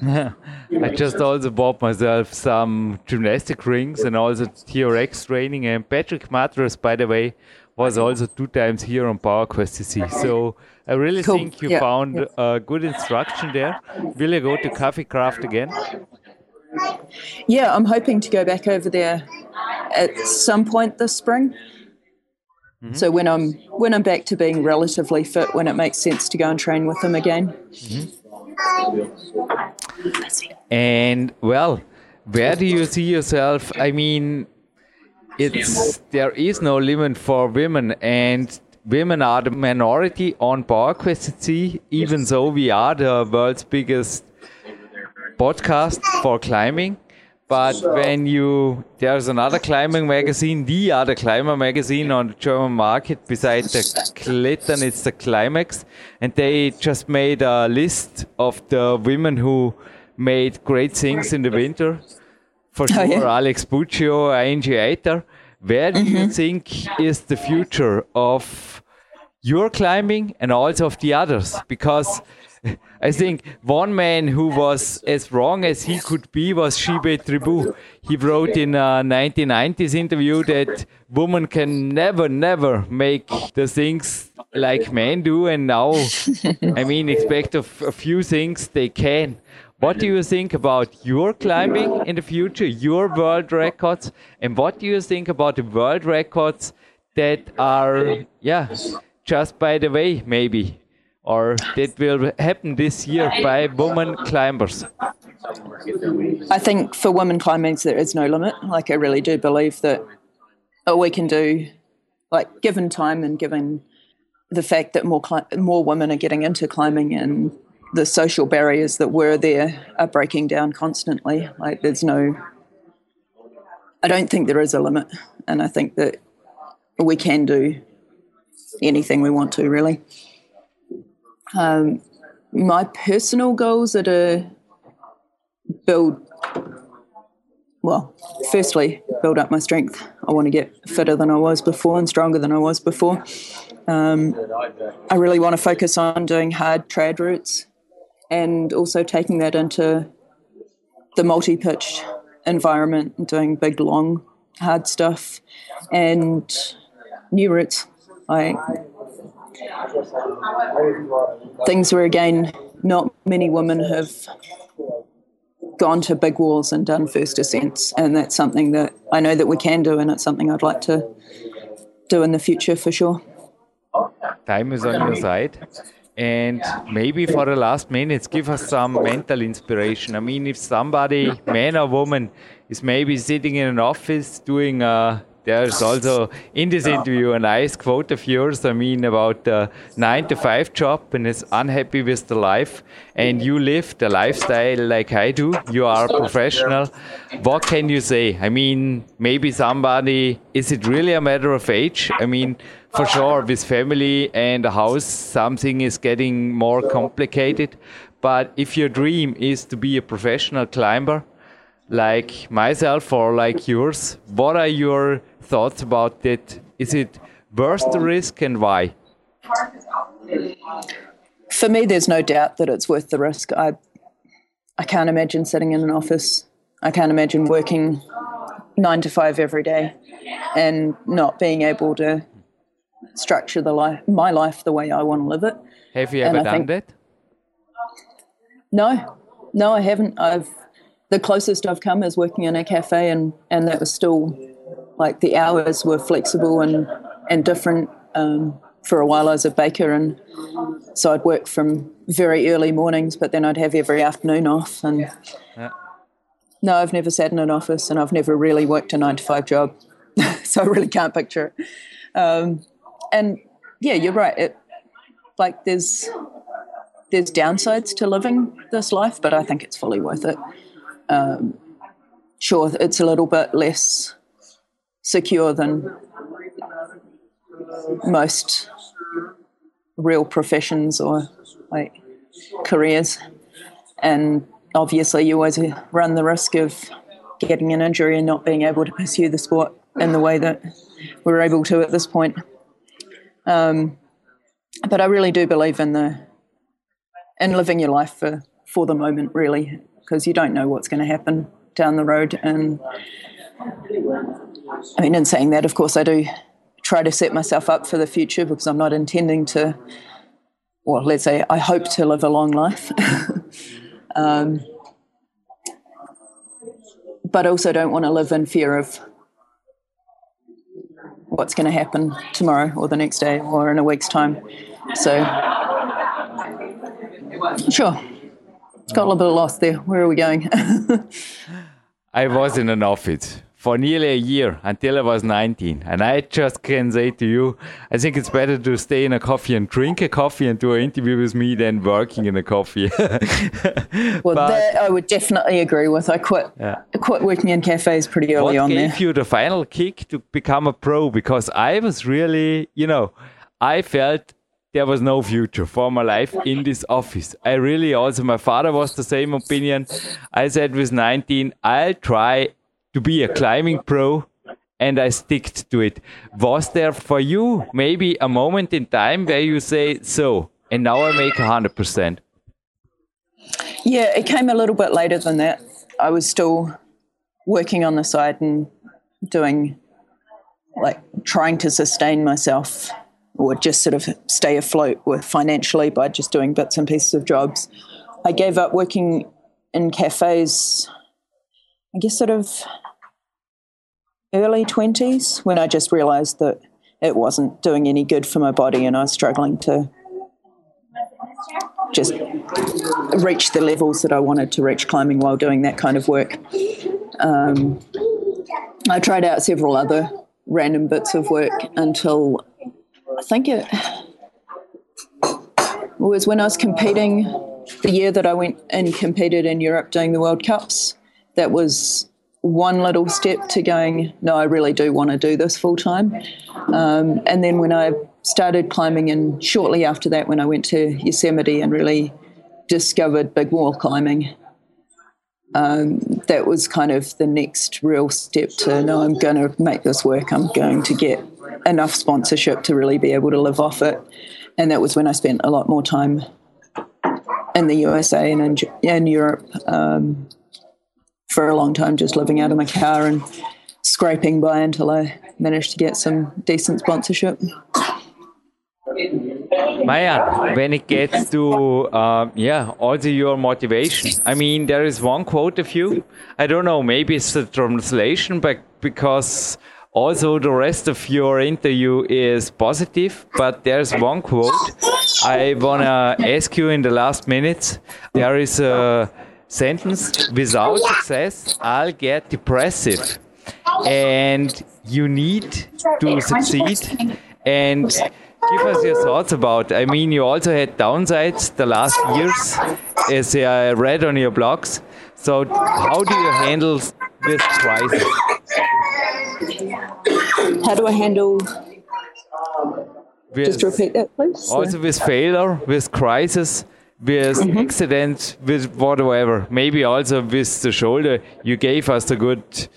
I just also bought myself some gymnastic rings and also TRX training. And Patrick Matras, by the way, was also two times here on PowerQuest CC. So I really cool. think you yeah. found yeah. a good instruction there. Will you go to Cafe Craft again? Yeah, I'm hoping to go back over there at some point this spring. Mm-hmm. So when I'm when I'm back to being relatively fit, when it makes sense to go and train with them again. Mm-hmm. And well, where do you see yourself? I mean, it's there is no limit for women, and women are the minority on PowerQuest C. Even though we are the world's biggest podcast for climbing. But when you, there's another climbing magazine, the other climber magazine on the German market, besides the Klettern, it's the Climax. And they just made a list of the women who made great things in the winter. For sure, oh, yeah. Alex Puccio, Angie Eiter. Where do mm -hmm. you mm-hmm. think is the future of your climbing and also of the others? Because I think one man who was as wrong as he could be was Shibe Tribu. He wrote in a 1990s interview that women can never, never make the things like men do, and now, I mean, expect of a few things they can. What do you think about your climbing in the future, your world records, and what do you think about the world records that are, yeah, just by the way, maybe? Or that will happen this year by women climbers? I think for women climbers, there is no limit. Like, I really do believe that we can do, like, given time and given the fact that more more women are getting into climbing and the social barriers that were there are breaking down constantly. Like, there's no, I don't think there is a limit. And I think that we can do anything we want to, really. Um, my personal goals are to build, well, firstly, build up my strength. I want to get fitter than I was before and stronger than I was before. Um, I really want to focus on doing hard trad routes and also taking that into the multi pitch environment and doing big, long, hard stuff and new routes. I things where again not many women have gone to big walls and done first ascents and that's something that i know that we can do and it's something i'd like to do in the future for sure time is on your side. And maybe for the last minutes, give us some mental inspiration. I mean, if somebody, man or woman, is maybe sitting in an office doing a there's also in this interview a nice quote of yours. I mean, about the nine to five job and is unhappy with the life, and you live the lifestyle like I do. You are a professional. What can you say? I mean, maybe somebody. Is it really a matter of age? I mean, for sure, with family and a house, something is getting more complicated. But if your dream is to be a professional climber, like myself or like yours, what are your thoughts about it? Is it worth the risk and why? For me, there's no doubt that it's worth the risk. I, I can't imagine sitting in an office. I can't imagine working nine to five every day and not being able to structure the life, my life the way I want to live it. Have you ever done think, that? No, no, I haven't. I've the closest I've come is working in a cafe, and and that was still like the hours were flexible and and different. Um, for a while, I was a baker, and so I'd work from very early mornings, but then I'd have every afternoon off. And yeah. no, I've never sat in an office, and I've never really worked a nine to five job, so I really can't picture it. Um, and yeah, you're right. It like there's there's downsides to living this life, but I think it's fully worth it. Um, sure, it's a little bit less secure than most real professions or like careers. And obviously, you always run the risk of getting an injury and not being able to pursue the sport in the way that we're able to at this point. Um, but I really do believe in the in living your life for for the moment, really, because you don't know what's going to happen down the road. And I mean, in saying that, of course, I do try to set myself up for the future because I'm not intending to, well, let's say, I hope to live a long life. um, but also don't want to live in fear of what's going to happen tomorrow or the next day or in a week's time. So, sure. Got a little bit lost there. Where are we going? I was in an office for nearly a year until I was 19. And I just can say to you, I think it's better to stay in a coffee and drink a coffee and do an interview with me than working in a coffee. well, but, that I would definitely agree with. I quit, yeah. I quit working in cafes pretty early what on gave you the final kick to become a pro? Because I was really, you know, I felt there was no future for my life in this office. I really also, my father was the same opinion. I said with 19, I'll try to be a climbing pro and I stick to it. Was there for you maybe a moment in time where you say, so, and now I make 100%? Yeah, it came a little bit later than that. I was still working on the side and doing, like, trying to sustain myself or just sort of stay afloat with financially by just doing bits and pieces of jobs. I gave up working in cafes I guess sort of early 20s when I just realized that it wasn't doing any good for my body and I was struggling to just reach the levels that I wanted to reach climbing while doing that kind of work. Um, I tried out several other random bits of work until I think it was when I was competing the year that I went and competed in Europe doing the World Cups that was one little step to going, no, I really do want to do this full time. Um, and then when I started climbing, and shortly after that, when I went to Yosemite and really discovered big wall climbing, um, that was kind of the next real step to no, I'm going to make this work. I'm going to get enough sponsorship to really be able to live off it. And that was when I spent a lot more time in the USA and in, in Europe. Um, for a long time just living out of my car and scraping by until I managed to get some decent sponsorship. Maya, when it gets to uh, yeah, also your motivation. I mean, there is one quote of you. I don't know, maybe it's a translation, but because Also, the rest of your interview is positive, but there's one quote I wanna ask you in the last minutes. There is a sentence without success, I'll get depressive. And you need to succeed. And give us your thoughts about. I mean, you also had downsides the last years, as I read on your blogs. So, how do you handle this crisis? How do I handle? With, Just repeat that, please. also with failure, with crisis, with mm-hmm. accidents, with whatever. Maybe also with the shoulder. You gave us a good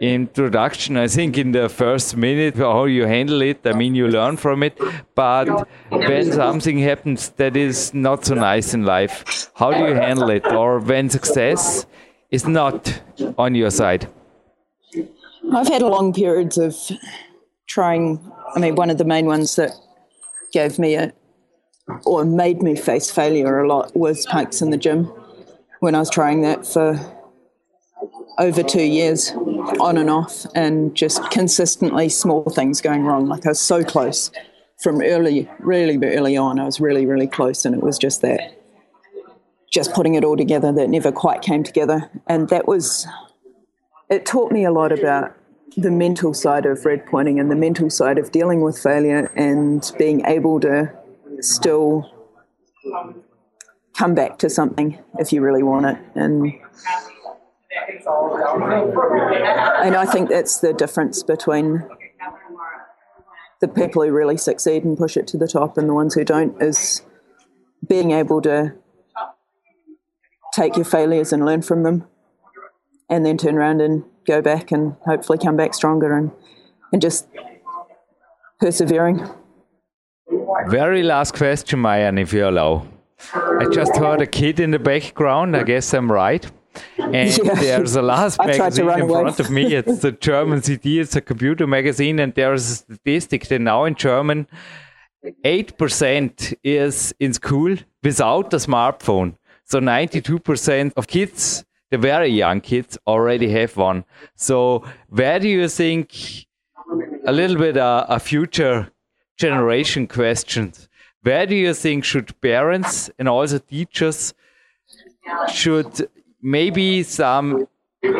introduction, I think, in the first minute, how you handle it. I mean, you learn from it. But when something happens that is not so nice in life, how do you handle it? Or when success is not on your side? I've had long periods of trying. I mean, one of the main ones that gave me a or made me face failure a lot was pikes in the gym when I was trying that for over two years on and off and just consistently small things going wrong. Like I was so close from early, really early on. I was really, really close, and it was just that, just putting it all together that never quite came together. And that was, it taught me a lot about the mental side of red pointing and the mental side of dealing with failure and being able to still come back to something if you really want it. And and I think that's the difference between the people who really succeed and push it to the top and the ones who don't is being able to take your failures and learn from them and then turn around and go back and hopefully come back stronger and, and just persevering. Very last question, Mayan, if you allow. I just heard a kid in the background. I guess I'm right. And Yeah. there's a last I tried to magazine in away. front of me. It's the German CD. It's a computer magazine, and there's a statistic that now in German, eight percent is in school without a smartphone. So 92% of kids, the very young kids, already have one. So where do you think a little bit uh, a future generation questions? Where do you think should parents and also teachers should maybe some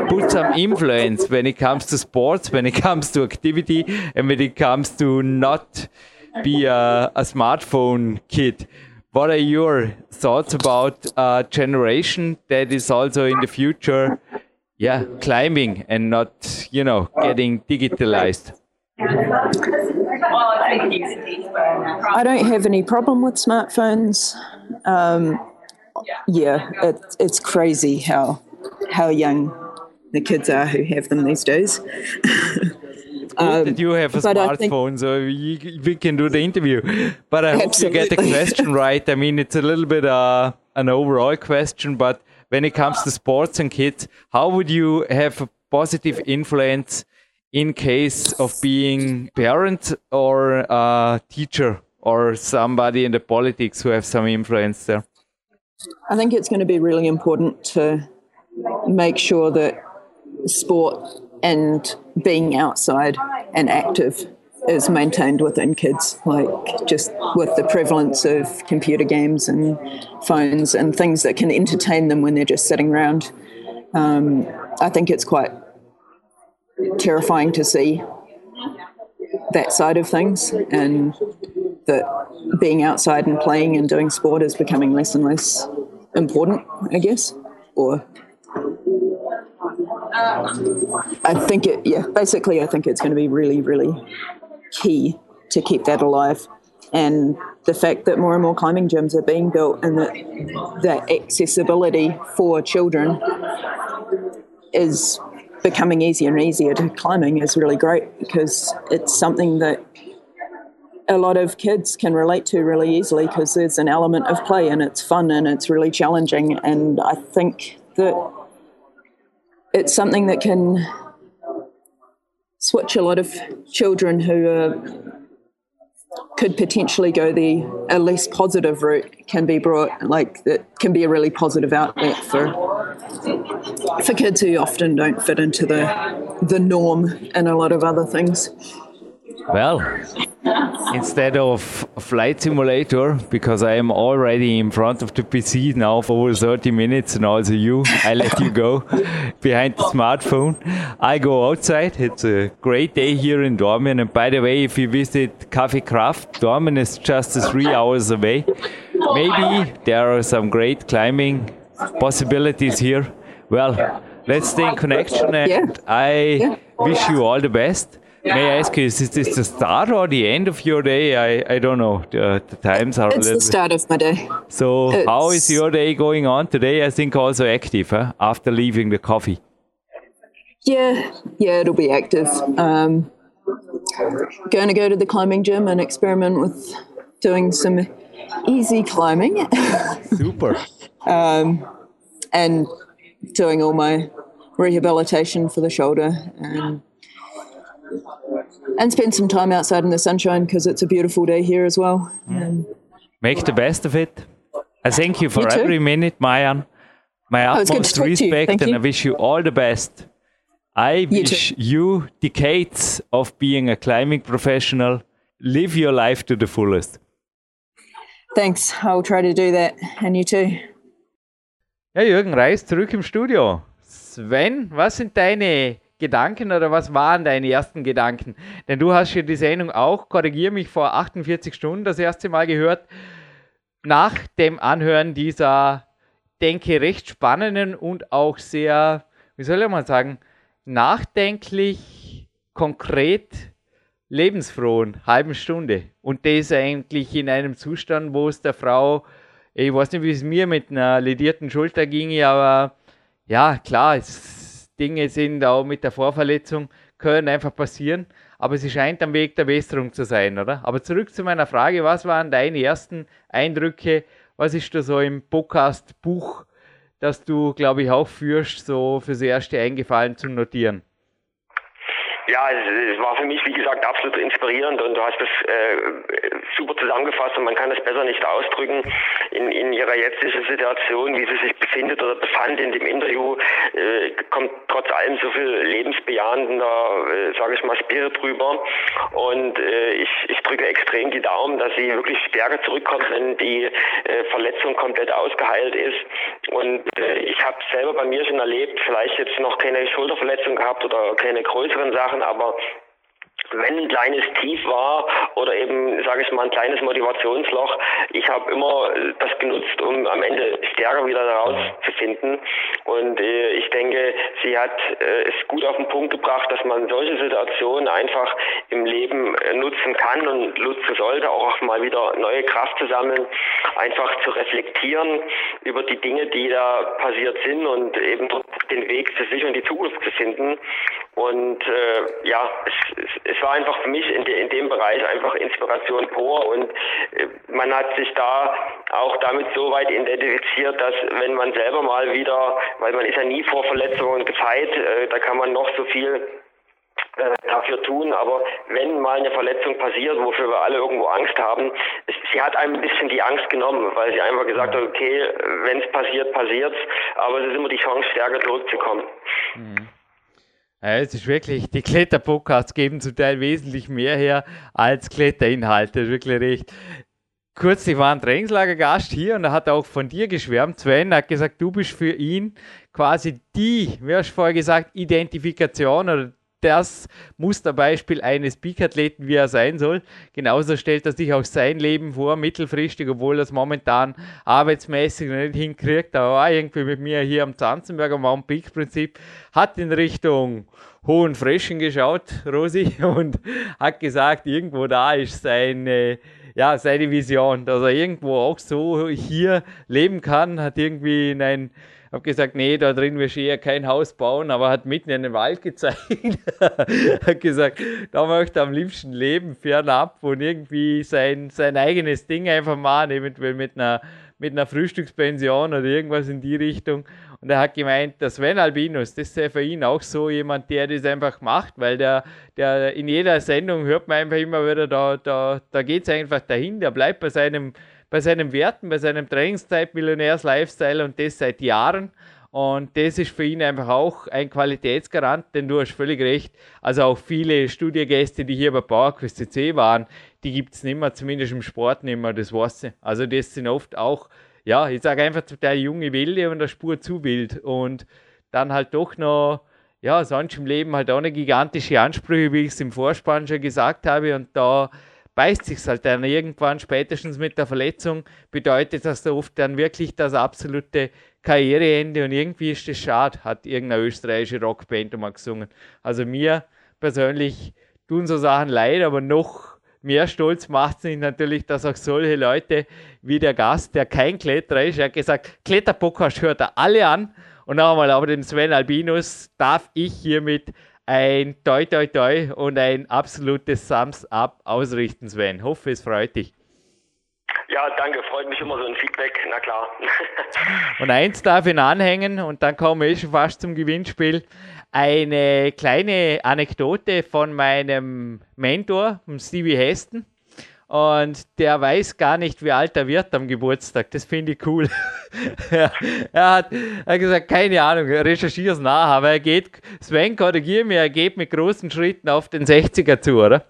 put some influence when it comes to sports, when it comes to activity, and when it comes to not be a, a smartphone kid. What are your thoughts about a generation that is also in the future, yeah, climbing and not, you know, getting digitalized? I don't have any problem with smartphones. Um, yeah, it, it's crazy how how young the kids are who have them these days. Good that you have a smartphone, so you, we can do the interview. But I hope you get the question right. I mean, it's a little bit uh, an overall question, but when it comes to sports and kids, how would you have a positive influence in case of being parent or a teacher or somebody in the politics who have some influence there? I think it's going to be really important to make sure that sport and being outside and active is maintained within kids, like just with the prevalence of computer games and phones and things that can entertain them when they're just sitting around. Um, I think it's quite terrifying to see that side of things and that being outside and playing and doing sport is becoming less and less important, I guess. Or I think it, yeah, basically, I think it's going to be really, really key to keep that alive. And the fact that more and more climbing gyms are being built and that that accessibility for children is becoming easier and easier to climbing is really great because it's something that a lot of kids can relate to really easily because there's an element of play and it's fun and it's really challenging. And I think that it's something that can switch a lot of children who are, could potentially go the a less positive route can be brought like that can be a really positive outlet for for kids who often don't fit into the the norm and a lot of other things. Well, instead of flight simulator, because I am already in front of the PC now for over 30 minutes, and also you, I let you go behind the smartphone. I go outside. It's a great day here in Dormen. And by the way, if you visit Café Kraft, Dormen is just three hours away. Maybe there are some great climbing possibilities here. Well, let's stay in connection, and Yeah. I Yeah. wish you all the best. May I ask you, is this the start or the end of your day? I, I don't know. The, the times are a It's little the start of my day. bit. So, how is your day going on today? I think also active huh? after leaving the coffee. Yeah, yeah, it'll be active. Um, going to go to the climbing gym and experiment with doing some easy climbing Super. um, and doing all my rehabilitation for the shoulder and and spend some time outside in the sunshine because it's a beautiful day here as well. Um, Make the best of it. I thank you for You every minute, Mayan. My Oh, utmost to talk to you. respect, and. I wish you all the best. I You wish too. you decades of being a climbing professional. Live your life to the fullest. thanks. I'll try to do that, and you too. Ja, Jürgen Reis zurück im Studio. Sven, was sind deine Gedanken oder was waren deine ersten Gedanken? Denn du hast ja die Sendung auch, korrigiere mich, vor 48 Stunden das erste Mal gehört. Nach dem Anhören dieser, denke, recht spannenden und auch sehr, wie soll man sagen, nachdenklich, konkret lebensfrohen halben Stunde. Und das eigentlich in einem Zustand, wo es der Frau, ich weiß nicht, wie es mir mit einer ledierten Schulter ging, aber ja, klar, es, Dinge sind auch mit der Vorverletzung, können einfach passieren, aber sie scheint am Weg der Besserung zu sein, oder? Aber zurück zu meiner Frage, was waren deine ersten Eindrücke? Was ist da so im Podcast-Buch, das du, glaube ich, auch führst, so fürs Erste eingefallen zu notieren? Ja, es, war für mich, wie gesagt, absolut inspirierend und du hast es äh, super zusammengefasst und man kann es besser nicht ausdrücken. In, in ihrer jetzigen Situation, wie sie sich befindet oder befand in dem Interview, äh, kommt trotz allem so viel lebensbejahender, äh, sage ich mal, Spirit rüber. Und äh, ich, ich drücke extrem die Daumen, dass sie wirklich stärker zurückkommt, wenn die äh, Verletzung komplett ausgeheilt ist. Und äh, ich habe selber bei mir schon erlebt, vielleicht jetzt noch keine Schulterverletzung gehabt oder keine größeren Sachen, aber wenn ein kleines Tief war oder eben, sage ich mal, ein kleines Motivationsloch, ich habe immer das genutzt, um am Ende stärker wieder daraus zu finden. Und äh, ich denke, sie hat äh, es gut auf den Punkt gebracht, dass man solche Situationen einfach im Leben äh, nutzen kann und nutzen sollte, auch mal wieder neue Kraft zu sammeln, einfach zu reflektieren über die Dinge, die da passiert sind und eben den Weg zu sich und die Zukunft zu finden. Und äh, ja, es, es, war einfach für mich in, de, in dem Bereich einfach Inspiration pur. Und äh, man hat sich da auch damit so weit identifiziert, dass wenn man selber mal wieder, weil man ist ja nie vor Verletzungen gefeit, äh, da kann man noch so viel äh, dafür tun, aber wenn mal eine Verletzung passiert, wofür wir alle irgendwo Angst haben, sie hat einem ein bisschen die Angst genommen, weil sie einfach gesagt hat, okay, wenn es passiert, passiert's, aber es ist immer die Chance, stärker zurückzukommen. Ja, es ist wirklich, die Kletterpodcasts geben zum Teil wesentlich mehr her als Kletterinhalte, wirklich recht. Kürzlich war ein Trainingslagergast hier und er hat auch von dir geschwärmt. Sven hat gesagt, du bist für ihn quasi die, wie hast du vorher gesagt, Identifikation oder das Musterbeispiel eines Peak-Athleten, wie er sein soll. Genauso stellt er sich auch sein Leben vor, mittelfristig, obwohl er es momentan arbeitsmäßig noch nicht hinkriegt. Aber war irgendwie mit mir hier am Zanzenberger Mount Peak Prinzip, hat in Richtung Hohen Frischen geschaut, Rosi, und hat gesagt, irgendwo da ist seine, ja, seine Vision, dass er irgendwo auch so hier leben kann, hat irgendwie in ein habe gesagt, nee, da drin du eher kein Haus bauen, aber hat mitten in den Wald gezeigt. hat gesagt, da möchte er am liebsten leben, fernab und irgendwie sein, sein eigenes Ding einfach machen, eventuell mit einer, mit einer Frühstückspension oder irgendwas in die Richtung. Und er hat gemeint, dass Sven Albinus, das sei für ihn auch so jemand, der das einfach macht, weil der, der in jeder Sendung hört man einfach immer wieder, da, da, da geht es einfach dahin, der bleibt bei seinem bei seinen Werten, bei seinem Trainingszeit, Millionärs-Lifestyle und das seit Jahren. Und das ist für ihn einfach auch ein Qualitätsgarant, denn du hast völlig recht. Also auch viele Studiogäste, die hier bei PowerQuest CC waren, die gibt es nicht mehr, zumindest im Sport nicht mehr, das weiß ich. Also das sind oft auch, ja, ich sage einfach der junge Wilde und der Spur zu wild. Und dann halt doch noch, ja, sonst im Leben halt auch eine gigantische Ansprüche, wie ich es im Vorspann schon gesagt habe. Und da beißt sich halt dann irgendwann, spätestens mit der Verletzung, bedeutet das da oft dann wirklich das absolute Karriereende und irgendwie ist das schade, hat irgendeine österreichische Rockband mal gesungen. Also mir persönlich tun so Sachen leid, aber noch mehr stolz macht es natürlich, dass auch solche Leute wie der Gast, der kein Kletterer ist, er hat gesagt, Kletterpodcast hört er alle an. Und noch einmal, aber den Sven Albinus darf ich hiermit ein Toi Toi Toi und ein absolutes Thumbs Up ausrichten, Sven. Hoffe, es freut dich. Ja, danke, freut mich immer so ein Feedback, na klar. und eins darf ich anhängen und dann kommen wir schon fast zum Gewinnspiel. Eine kleine Anekdote von meinem Mentor, Stevie Heston. Und der weiß gar nicht, wie alt er wird am Geburtstag. Das finde ich cool. er, hat, er hat gesagt, keine Ahnung, recherchiere es nach, aber er geht, Sven, korrigiere mich, er geht mit großen Schritten auf den 60er zu, oder?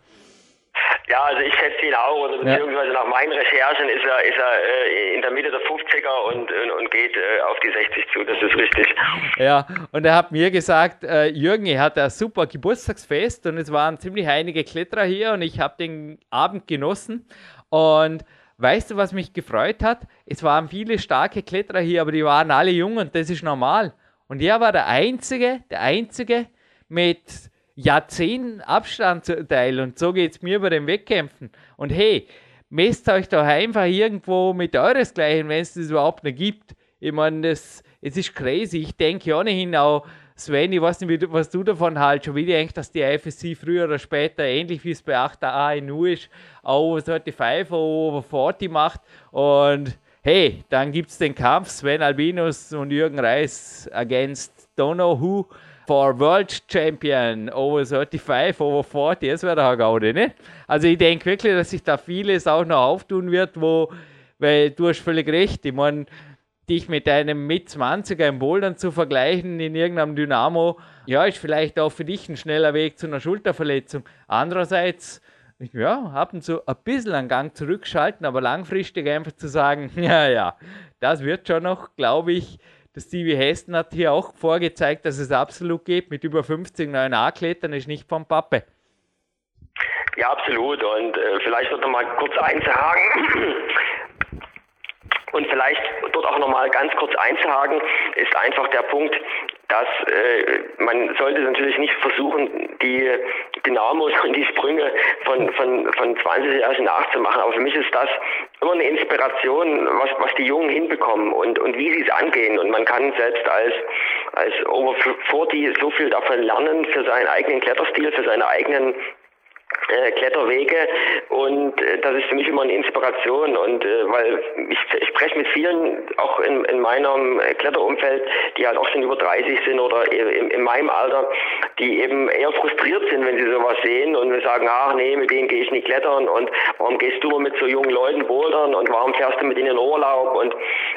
Ja, also ich schätze ihn auch, oder beziehungsweise nach meinen Recherchen ist er, ist er äh, in der Mitte der 50er und, und, und geht äh, auf die 60 zu, das ist richtig. Ja, und er hat mir gesagt, äh, Jürgen, er hat ein super Geburtstagsfest und es waren ziemlich einige Kletterer hier und ich habe den Abend genossen und weißt du, was mich gefreut hat? Es waren viele starke Kletterer hier, aber die waren alle jung und das ist normal. Und er war der Einzige, der Einzige mit Jahrzehnten Abstand zu erteilen. Und so geht es mir bei den Wettkämpfen. Und hey, messt euch doch einfach irgendwo mit euresgleichen, wenn es das überhaupt nicht gibt. Ich meine, es ist crazy. Ich denke ohnehin auch, Sven, ich weiß nicht, was du davon hältst, schon wie ich denke, dass die FSC früher oder später, ähnlich wie es bei 8a ANU ist, auch 35 over 40 macht. Und hey, dann gibt es den Kampf Sven Albinus und Jürgen Reis against Don't know who for World Champion over 35, over 40, das wäre doch Gaude, ne? Also ich denke wirklich, dass sich da vieles auch noch auftun wird, wo, weil du hast völlig recht, ich meine, dich mit einem mit 20er im Bouldern zu vergleichen in irgendeinem Dynamo, ja, ist vielleicht auch für dich ein schneller Weg zu einer Schulterverletzung. Andererseits, ja, ab und zu ein bisschen einen Gang zurückschalten, aber langfristig einfach zu sagen, ja, ja, das wird schon noch, glaube ich, der Stevie Heston hat hier auch vorgezeigt, dass es absolut geht. Mit über 50 neuen A-Klettern ist nicht vom Pappe. Ja, absolut. Und äh, vielleicht noch mal kurz einzuhaken. Und vielleicht dort auch nochmal ganz kurz einzuhaken, ist einfach der Punkt, dass äh, man sollte natürlich nicht versuchen, die Dynamos und die Sprünge von, von, von 20 Jahren nachzumachen. Aber für mich ist das immer eine Inspiration, was, was die Jungen hinbekommen und, und wie sie es angehen. Und man kann selbst als, als Over 40 so viel davon lernen für seinen eigenen Kletterstil, für seine eigenen Kletterwege und äh, das ist für mich immer eine Inspiration und äh, weil ich, spreche mit vielen auch in, in meinem Kletterumfeld, die halt auch schon über 30 sind oder in, in meinem Alter, die eben eher frustriert sind, wenn sie sowas sehen und sagen, ach nee, mit denen gehe ich nicht klettern und warum gehst du mit so jungen Leuten bouldern und warum fährst du mit ihnen in Urlaub? Und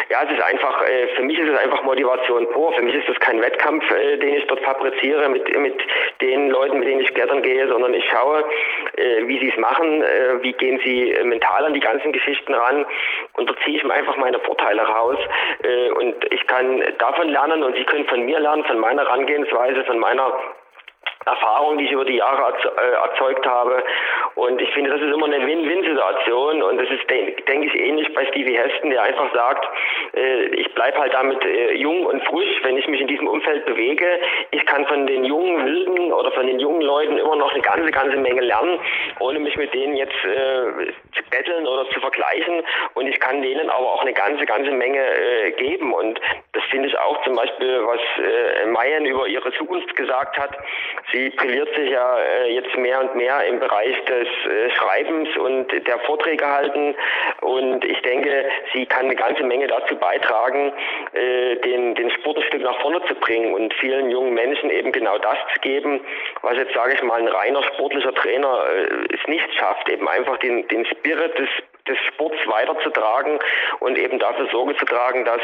ja, es ist einfach, äh, für mich ist es einfach Motivation pur, für mich ist das kein Wettkampf, äh, den ich dort fabriziere mit, mit den Leuten, mit denen ich klettern gehe, sondern ich schaue, äh, wie sie es machen, wie gehen sie mental an die ganzen Geschichten ran. Und da ziehe ich mir einfach meine Vorteile raus. Und ich kann davon lernen und sie können von mir lernen, von meiner Herangehensweise, von meiner Erfahrung, die ich über die Jahre äh, erzeugt habe. Und ich finde, das ist immer eine Win-Win-Situation. Und das ist, denke ich, ähnlich bei Stevie Heston, der einfach sagt, äh, ich bleibe halt damit äh, jung und frisch, wenn ich mich in diesem Umfeld bewege. Ich kann von den jungen Wilden oder von den jungen Leuten immer noch eine ganze, ganze Menge lernen, ohne mich mit denen jetzt zu betteln oder zu vergleichen. Und ich kann denen aber auch eine ganze, ganze Menge geben. Und das finde ich auch zum Beispiel, was Mayen über ihre Zukunft gesagt hat Sie brilliert sich ja äh, jetzt mehr und mehr im Bereich des äh, Schreibens und der Vorträge halten. Und ich denke, sie kann eine ganze Menge dazu beitragen, äh, den, den Sport ein Stück nach vorne zu bringen und vielen jungen Menschen eben genau das zu geben, was jetzt, sage ich mal, ein reiner sportlicher Trainer es nicht schafft, eben einfach den, den Spirit des, des Sports weiterzutragen und eben dafür Sorge zu tragen, dass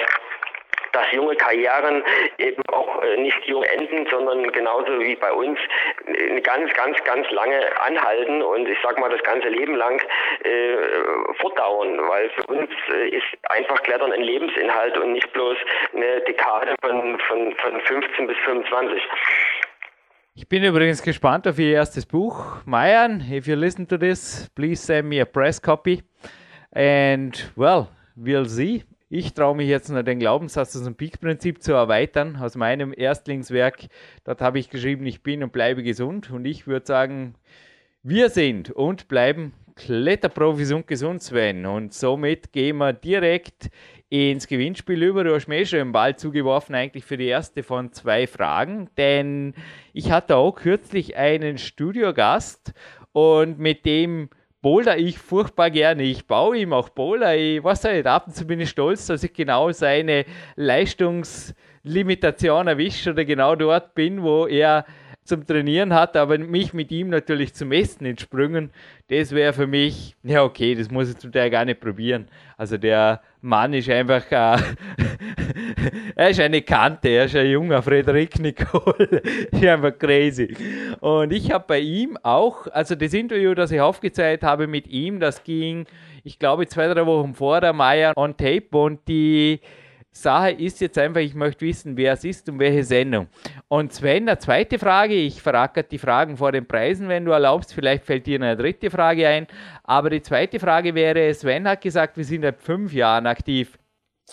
dass junge Karrieren eben auch äh, nicht jung enden, sondern genauso wie bei uns äh, ganz, ganz, ganz lange anhalten und ich sag mal das ganze Leben lang äh, fortdauern, weil für uns äh, ist einfach Klettern ein Lebensinhalt und nicht bloß eine Dekade von, von, von 15 bis 25. Ich bin übrigens gespannt auf Ihr erstes Buch. Mayan, if you listen to this, please send me a press copy. And well, we'll see. Ich traue mich jetzt noch den Glaubenssatz aus dem Peak-Prinzip zu erweitern, aus meinem Erstlingswerk. Dort habe ich geschrieben, ich bin und bleibe gesund. Und ich würde sagen, wir sind und bleiben Kletterprofis und gesund, Sven. Und somit gehen wir direkt ins Gewinnspiel über. Du hast mir eh schon den Ball zugeworfen, eigentlich für die erste von zwei Fragen. Denn ich hatte auch kürzlich einen Studiogast und mit dem boulder ich furchtbar gerne. Ich baue ihm auch Boulder. Ich weiß nicht, ab und zu bin ich stolz, dass ich genau seine Leistungslimitation erwische oder genau dort bin, wo er zum Trainieren hat, aber mich mit ihm natürlich zu messen in das wäre für mich, ja okay, das muss ich zum Teil gar nicht probieren. Also der Mann ist einfach, äh, er ist eine Kante, er ist ein junger Frederik Nicole, ist einfach crazy. Und ich habe bei ihm auch, also das Interview, das ich aufgezeigt habe mit ihm, das ging, ich glaube, zwei, drei Wochen vor der Meier on Tape und die Sache ist jetzt einfach, ich möchte wissen, wer es ist und welche Sendung. Und Sven, eine zweite Frage, ich frage die Fragen vor den Preisen, wenn du erlaubst, vielleicht fällt dir eine dritte Frage ein. Aber die zweite Frage wäre, Sven hat gesagt, wir sind seit fünf Jahren aktiv.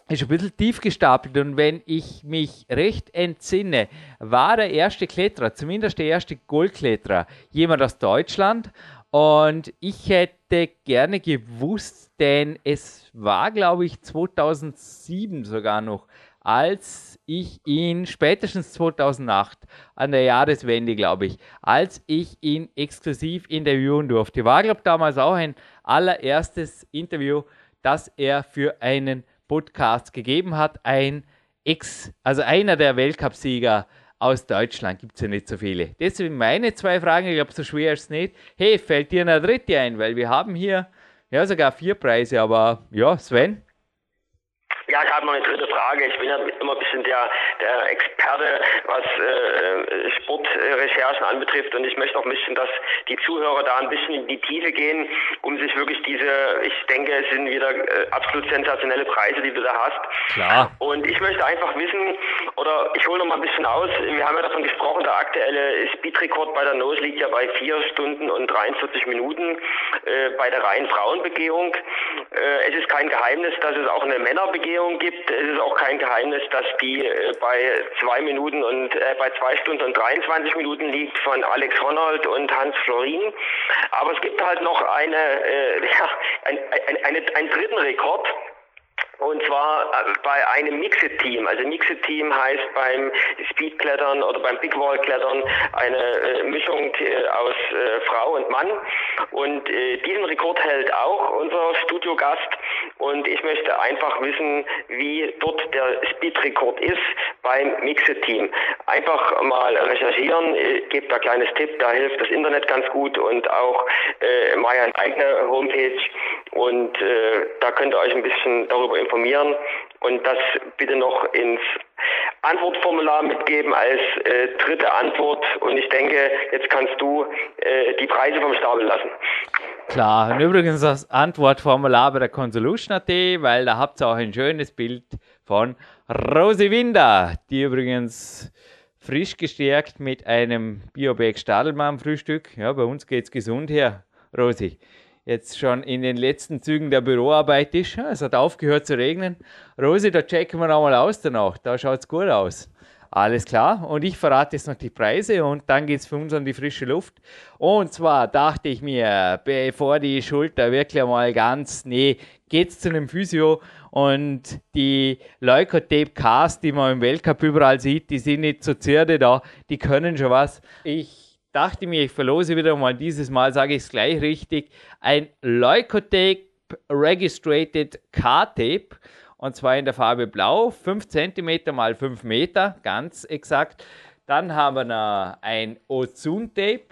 Ist ein bisschen tief gestapelt und wenn ich mich recht entsinne, war der erste Kletterer, zumindest der erste Goldkletterer, jemand aus Deutschland und ich hätte gerne gewusst, denn es war, glaube ich, 2007 sogar noch, als ich ihn, spätestens 2008, an der Jahreswende, glaube ich, als ich ihn exklusiv interviewen durfte. War, glaube ich, damals auch ein allererstes Interview, das er für einen Podcast gegeben hat. Ein Ex, also einer der Weltcupsieger aus Deutschland gibt es ja nicht so viele. Deswegen meine zwei Fragen, ich glaube, so schwer ist es nicht. Hey, fällt dir eine dritte ein? Weil wir haben hier ja sogar vier Preise, aber ja, Sven? Ja, ich habe noch eine dritte Frage. Ich bin ja immer ein bisschen der, der Experte, was äh, Sportrecherchen anbetrifft. Und ich möchte auch ein bisschen, dass die Zuhörer da ein bisschen in die Tiefe gehen, um sich wirklich diese, ich denke, es sind wieder äh, absolut sensationelle Preise, die du da hast. Klar. Und ich möchte einfach wissen, oder ich hole noch mal ein bisschen aus, wir haben ja davon gesprochen, der aktuelle Speedrekord bei der Nose liegt ja bei 4 Stunden und 43 Minuten äh, bei der reinen Frauenbegehung. Äh, es ist kein Geheimnis, dass es auch eine Männerbegehung gibt. Es ist auch kein Geheimnis, dass die äh, bei zwei Minuten und äh, bei zwei Stunden und 23 Minuten liegt von Alex Ronald und Hans Florin. Aber es gibt halt noch eine, äh, ja, ein, ein, eine, einen dritten Rekord. Und zwar äh, bei einem Mixed-Team. Also Mixed-Team heißt beim Speedklettern oder beim Big Wall-Klettern eine äh, Mischung äh, aus Frau und Mann. Und diesen Rekord hält auch unser Studiogast. Und ich möchte einfach wissen, wie dort der Speed-Rekord ist beim Mixed-Team. Einfach mal recherchieren, gebt da kleines Tipp, da hilft das Internet ganz gut und auch äh, Mayas eigene Homepage. Und äh, da könnt ihr euch ein bisschen darüber informieren und das bitte noch ins Antwortformular mitgeben als äh, dritte Antwort. Und ich denke, jetzt kannst du äh, die Preise vom Stapel lassen. Klar, und übrigens das Antwortformular bei der Consolution.at, weil da habt ihr auch ein schönes Bild von Rosi Winder, die übrigens frisch gestärkt mit einem Biobag Stadelmann Frühstück. Ja, bei uns geht's gesund her, Rosi jetzt schon in den letzten Zügen der Büroarbeit ist. Es hat aufgehört zu regnen. Rosi, da checken wir nochmal aus danach. Da schaut es gut aus. Alles klar. Und ich verrate jetzt noch die Preise und dann geht es für uns an die frische Luft. Und zwar dachte ich mir, bevor die Schulter wirklich mal ganz, nee, geht's zu einem Physio und die Leukotape Cast, die man im Weltcup überall sieht, die sind nicht so zirde da, die können schon was. Ich dachte mir, ich verlose wieder mal, dieses Mal sage ich es gleich richtig, ein Leukotape Registrated Car-Tape und zwar in der Farbe Blau, 5 cm mal 5 Meter, ganz exakt. Dann haben wir ein Ozon-Tape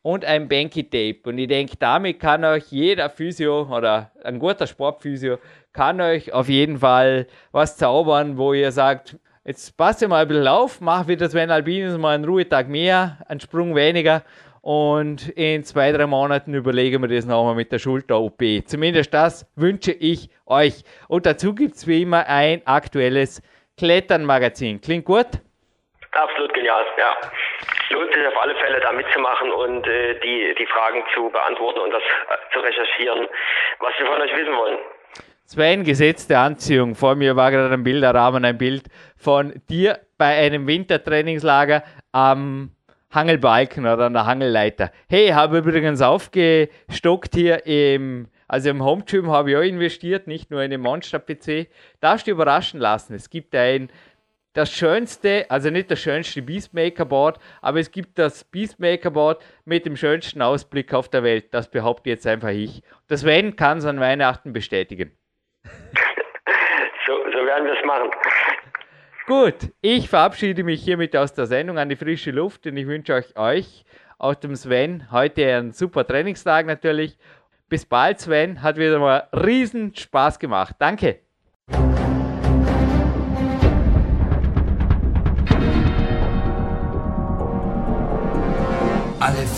und ein Banky-Tape. Und ich denke, damit kann euch jeder Physio oder ein guter Sportphysio kann euch auf jeden Fall was zaubern, wo ihr sagt, jetzt passt ihr mal ein bisschen auf, mach wieder Sven Albinus mal einen Ruhetag mehr, einen Sprung weniger und in zwei, drei Monaten überlegen wir das nochmal mit der Schulter-OP. Zumindest das wünsche ich euch. Und dazu gibt es wie immer ein aktuelles Klettern-Magazin. Klingt gut? Absolut genial, ja. Lohnt sich auf alle Fälle da mitzumachen und äh, die, die Fragen zu beantworten und das äh, zu recherchieren, was wir von euch wissen wollen. Sven, Gesetz der Anziehung. Vor mir war gerade ein Bilderrahmen, ein Bild von dir bei einem Wintertrainingslager am Hangelbalken oder an der Hangelleiter. Hey, habe übrigens aufgestockt hier im, also im Home habe ich auch investiert, nicht nur in den Monster-PC. Darfst du überraschen lassen. Es gibt ein, das schönste, also nicht das schönste Beastmaker-Board, aber es gibt das Beastmaker-Board mit dem schönsten Ausblick auf der Welt. Das behaupte jetzt einfach ich. Das Sven kann es an Weihnachten bestätigen. so, so werden wir es machen. Gut, ich verabschiede mich hiermit aus der Sendung an die frische Luft und ich wünsche euch, euch aus dem Sven heute einen super Trainingstag natürlich. Bis bald, Sven. Hat wieder mal riesen Spaß gemacht. Danke.